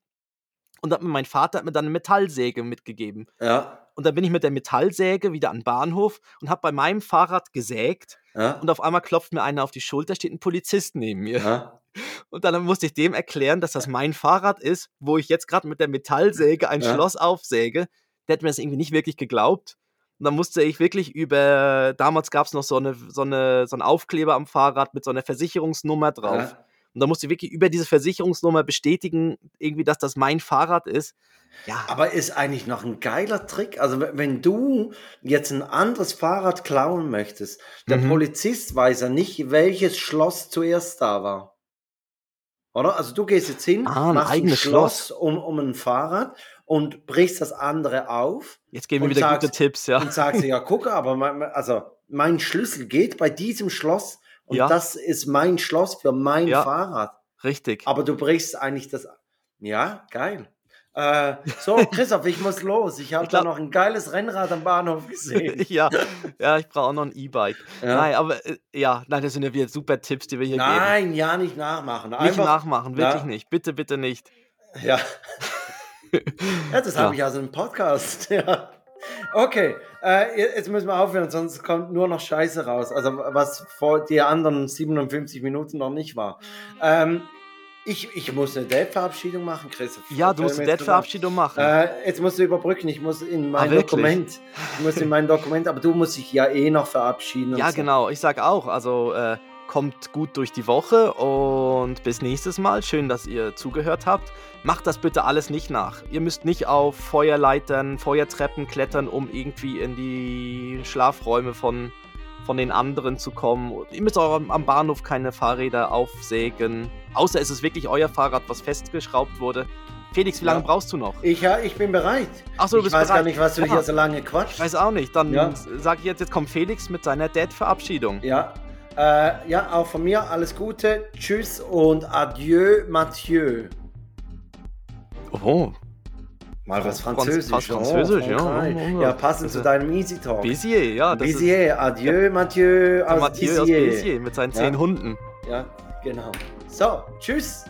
und hat mir mein Vater hat mir dann eine Metallsäge mitgegeben. Ja. Und dann bin ich mit der Metallsäge wieder an den Bahnhof und habe bei meinem Fahrrad gesägt. Ja. Und auf einmal klopft mir einer auf die Schulter, steht ein Polizist neben mir. Ja. Und dann musste ich dem erklären, dass das mein Fahrrad ist, wo ich jetzt gerade mit der Metallsäge ein Ja. Schloss aufsäge. Der hat mir das irgendwie nicht wirklich geglaubt. Und dann musste ich wirklich über, damals gab es noch so, eine, so, eine, so einen Aufkleber am Fahrrad mit so einer Versicherungsnummer drauf. Ja. Und da musste ich wirklich über diese Versicherungsnummer bestätigen, irgendwie, dass das mein Fahrrad ist. Ja, Aber ist eigentlich noch ein geiler Trick. Also wenn- du jetzt ein anderes Fahrrad klauen möchtest, der Mhm. Polizist weiß ja nicht, welches Schloss zuerst da war. Oder? Also du gehst jetzt hin, Ah, ein machst ein eigenes Schloss um, um ein Fahrrad und brichst das andere auf jetzt geben wir wieder sagst- gute Tipps, ja. und sagst, ja, gucke, aber mein, also mein Schlüssel geht bei diesem Schloss und Ja. das ist mein Schloss für mein Ja. Fahrrad. Richtig. Aber du brichst eigentlich das. Ja, geil. Äh, so, Christoph, ich muss los. Ich habe da noch ein geiles Rennrad am Bahnhof gesehen. ja, ja, ich brauche auch noch ein E-Bike. Ja. Nein, aber äh, ja, nein, das sind ja wieder super Tipps, die wir hier geben. Nein, ja, nicht nachmachen. Nicht Einfach, nachmachen, wirklich Ja. nicht. Bitte, bitte nicht. Ja. ja, das habe ich aus einem Podcast. Ja. Okay, äh, jetzt müssen wir aufhören, sonst kommt nur noch Scheiße raus. Also, was vor die anderen 57 Minuten noch nicht war. Ähm, ich, ich muss eine Date-Verabschiedung machen, Christoph. Ja, du musst eine Date-Verabschiedung machen. Äh, jetzt musst du überbrücken, ich muss in mein Ah, wirklich? Dokument. Ich muss in mein Dokument, aber du musst dich ja eh noch verabschieden. ja, so. genau. Ich sag auch, also äh, kommt gut durch die Woche und bis nächstes Mal. Schön, dass ihr zugehört habt. Macht das bitte alles nicht nach. Ihr müsst nicht auf Feuerleitern, Feuertreppen klettern, um irgendwie in die Schlafräume von, von den anderen zu kommen. Ihr müsst auch am- Bahnhof keine Fahrräder aufsägen. Außer es ist wirklich euer Fahrrad, was festgeschraubt wurde. Felix, wie lange Ja. brauchst du noch? Ich, ja, ich bin bereit. Achso, du ich bist weiß bereit. gar nicht, was du Ja. hier so lange quatschst. Weiß auch nicht. Dann Ja. sage ich jetzt, jetzt kommt Felix mit seiner Dad-Verabschiedung. Ja, äh, ja, auch von mir alles Gute. Tschüss und adieu, Mathieu. Oh, Mal was Franz- Französisch. fast Französisch, ja. Frankreich. Ja, ja. Ja, passend zu deinem Easy Talk. Bézier, ja. Bézier, adieu, Mathieu Mathieu aus Bézier. Bézier mit seinen Ja. zehn Hunden. Ja, genau. So, tschüss.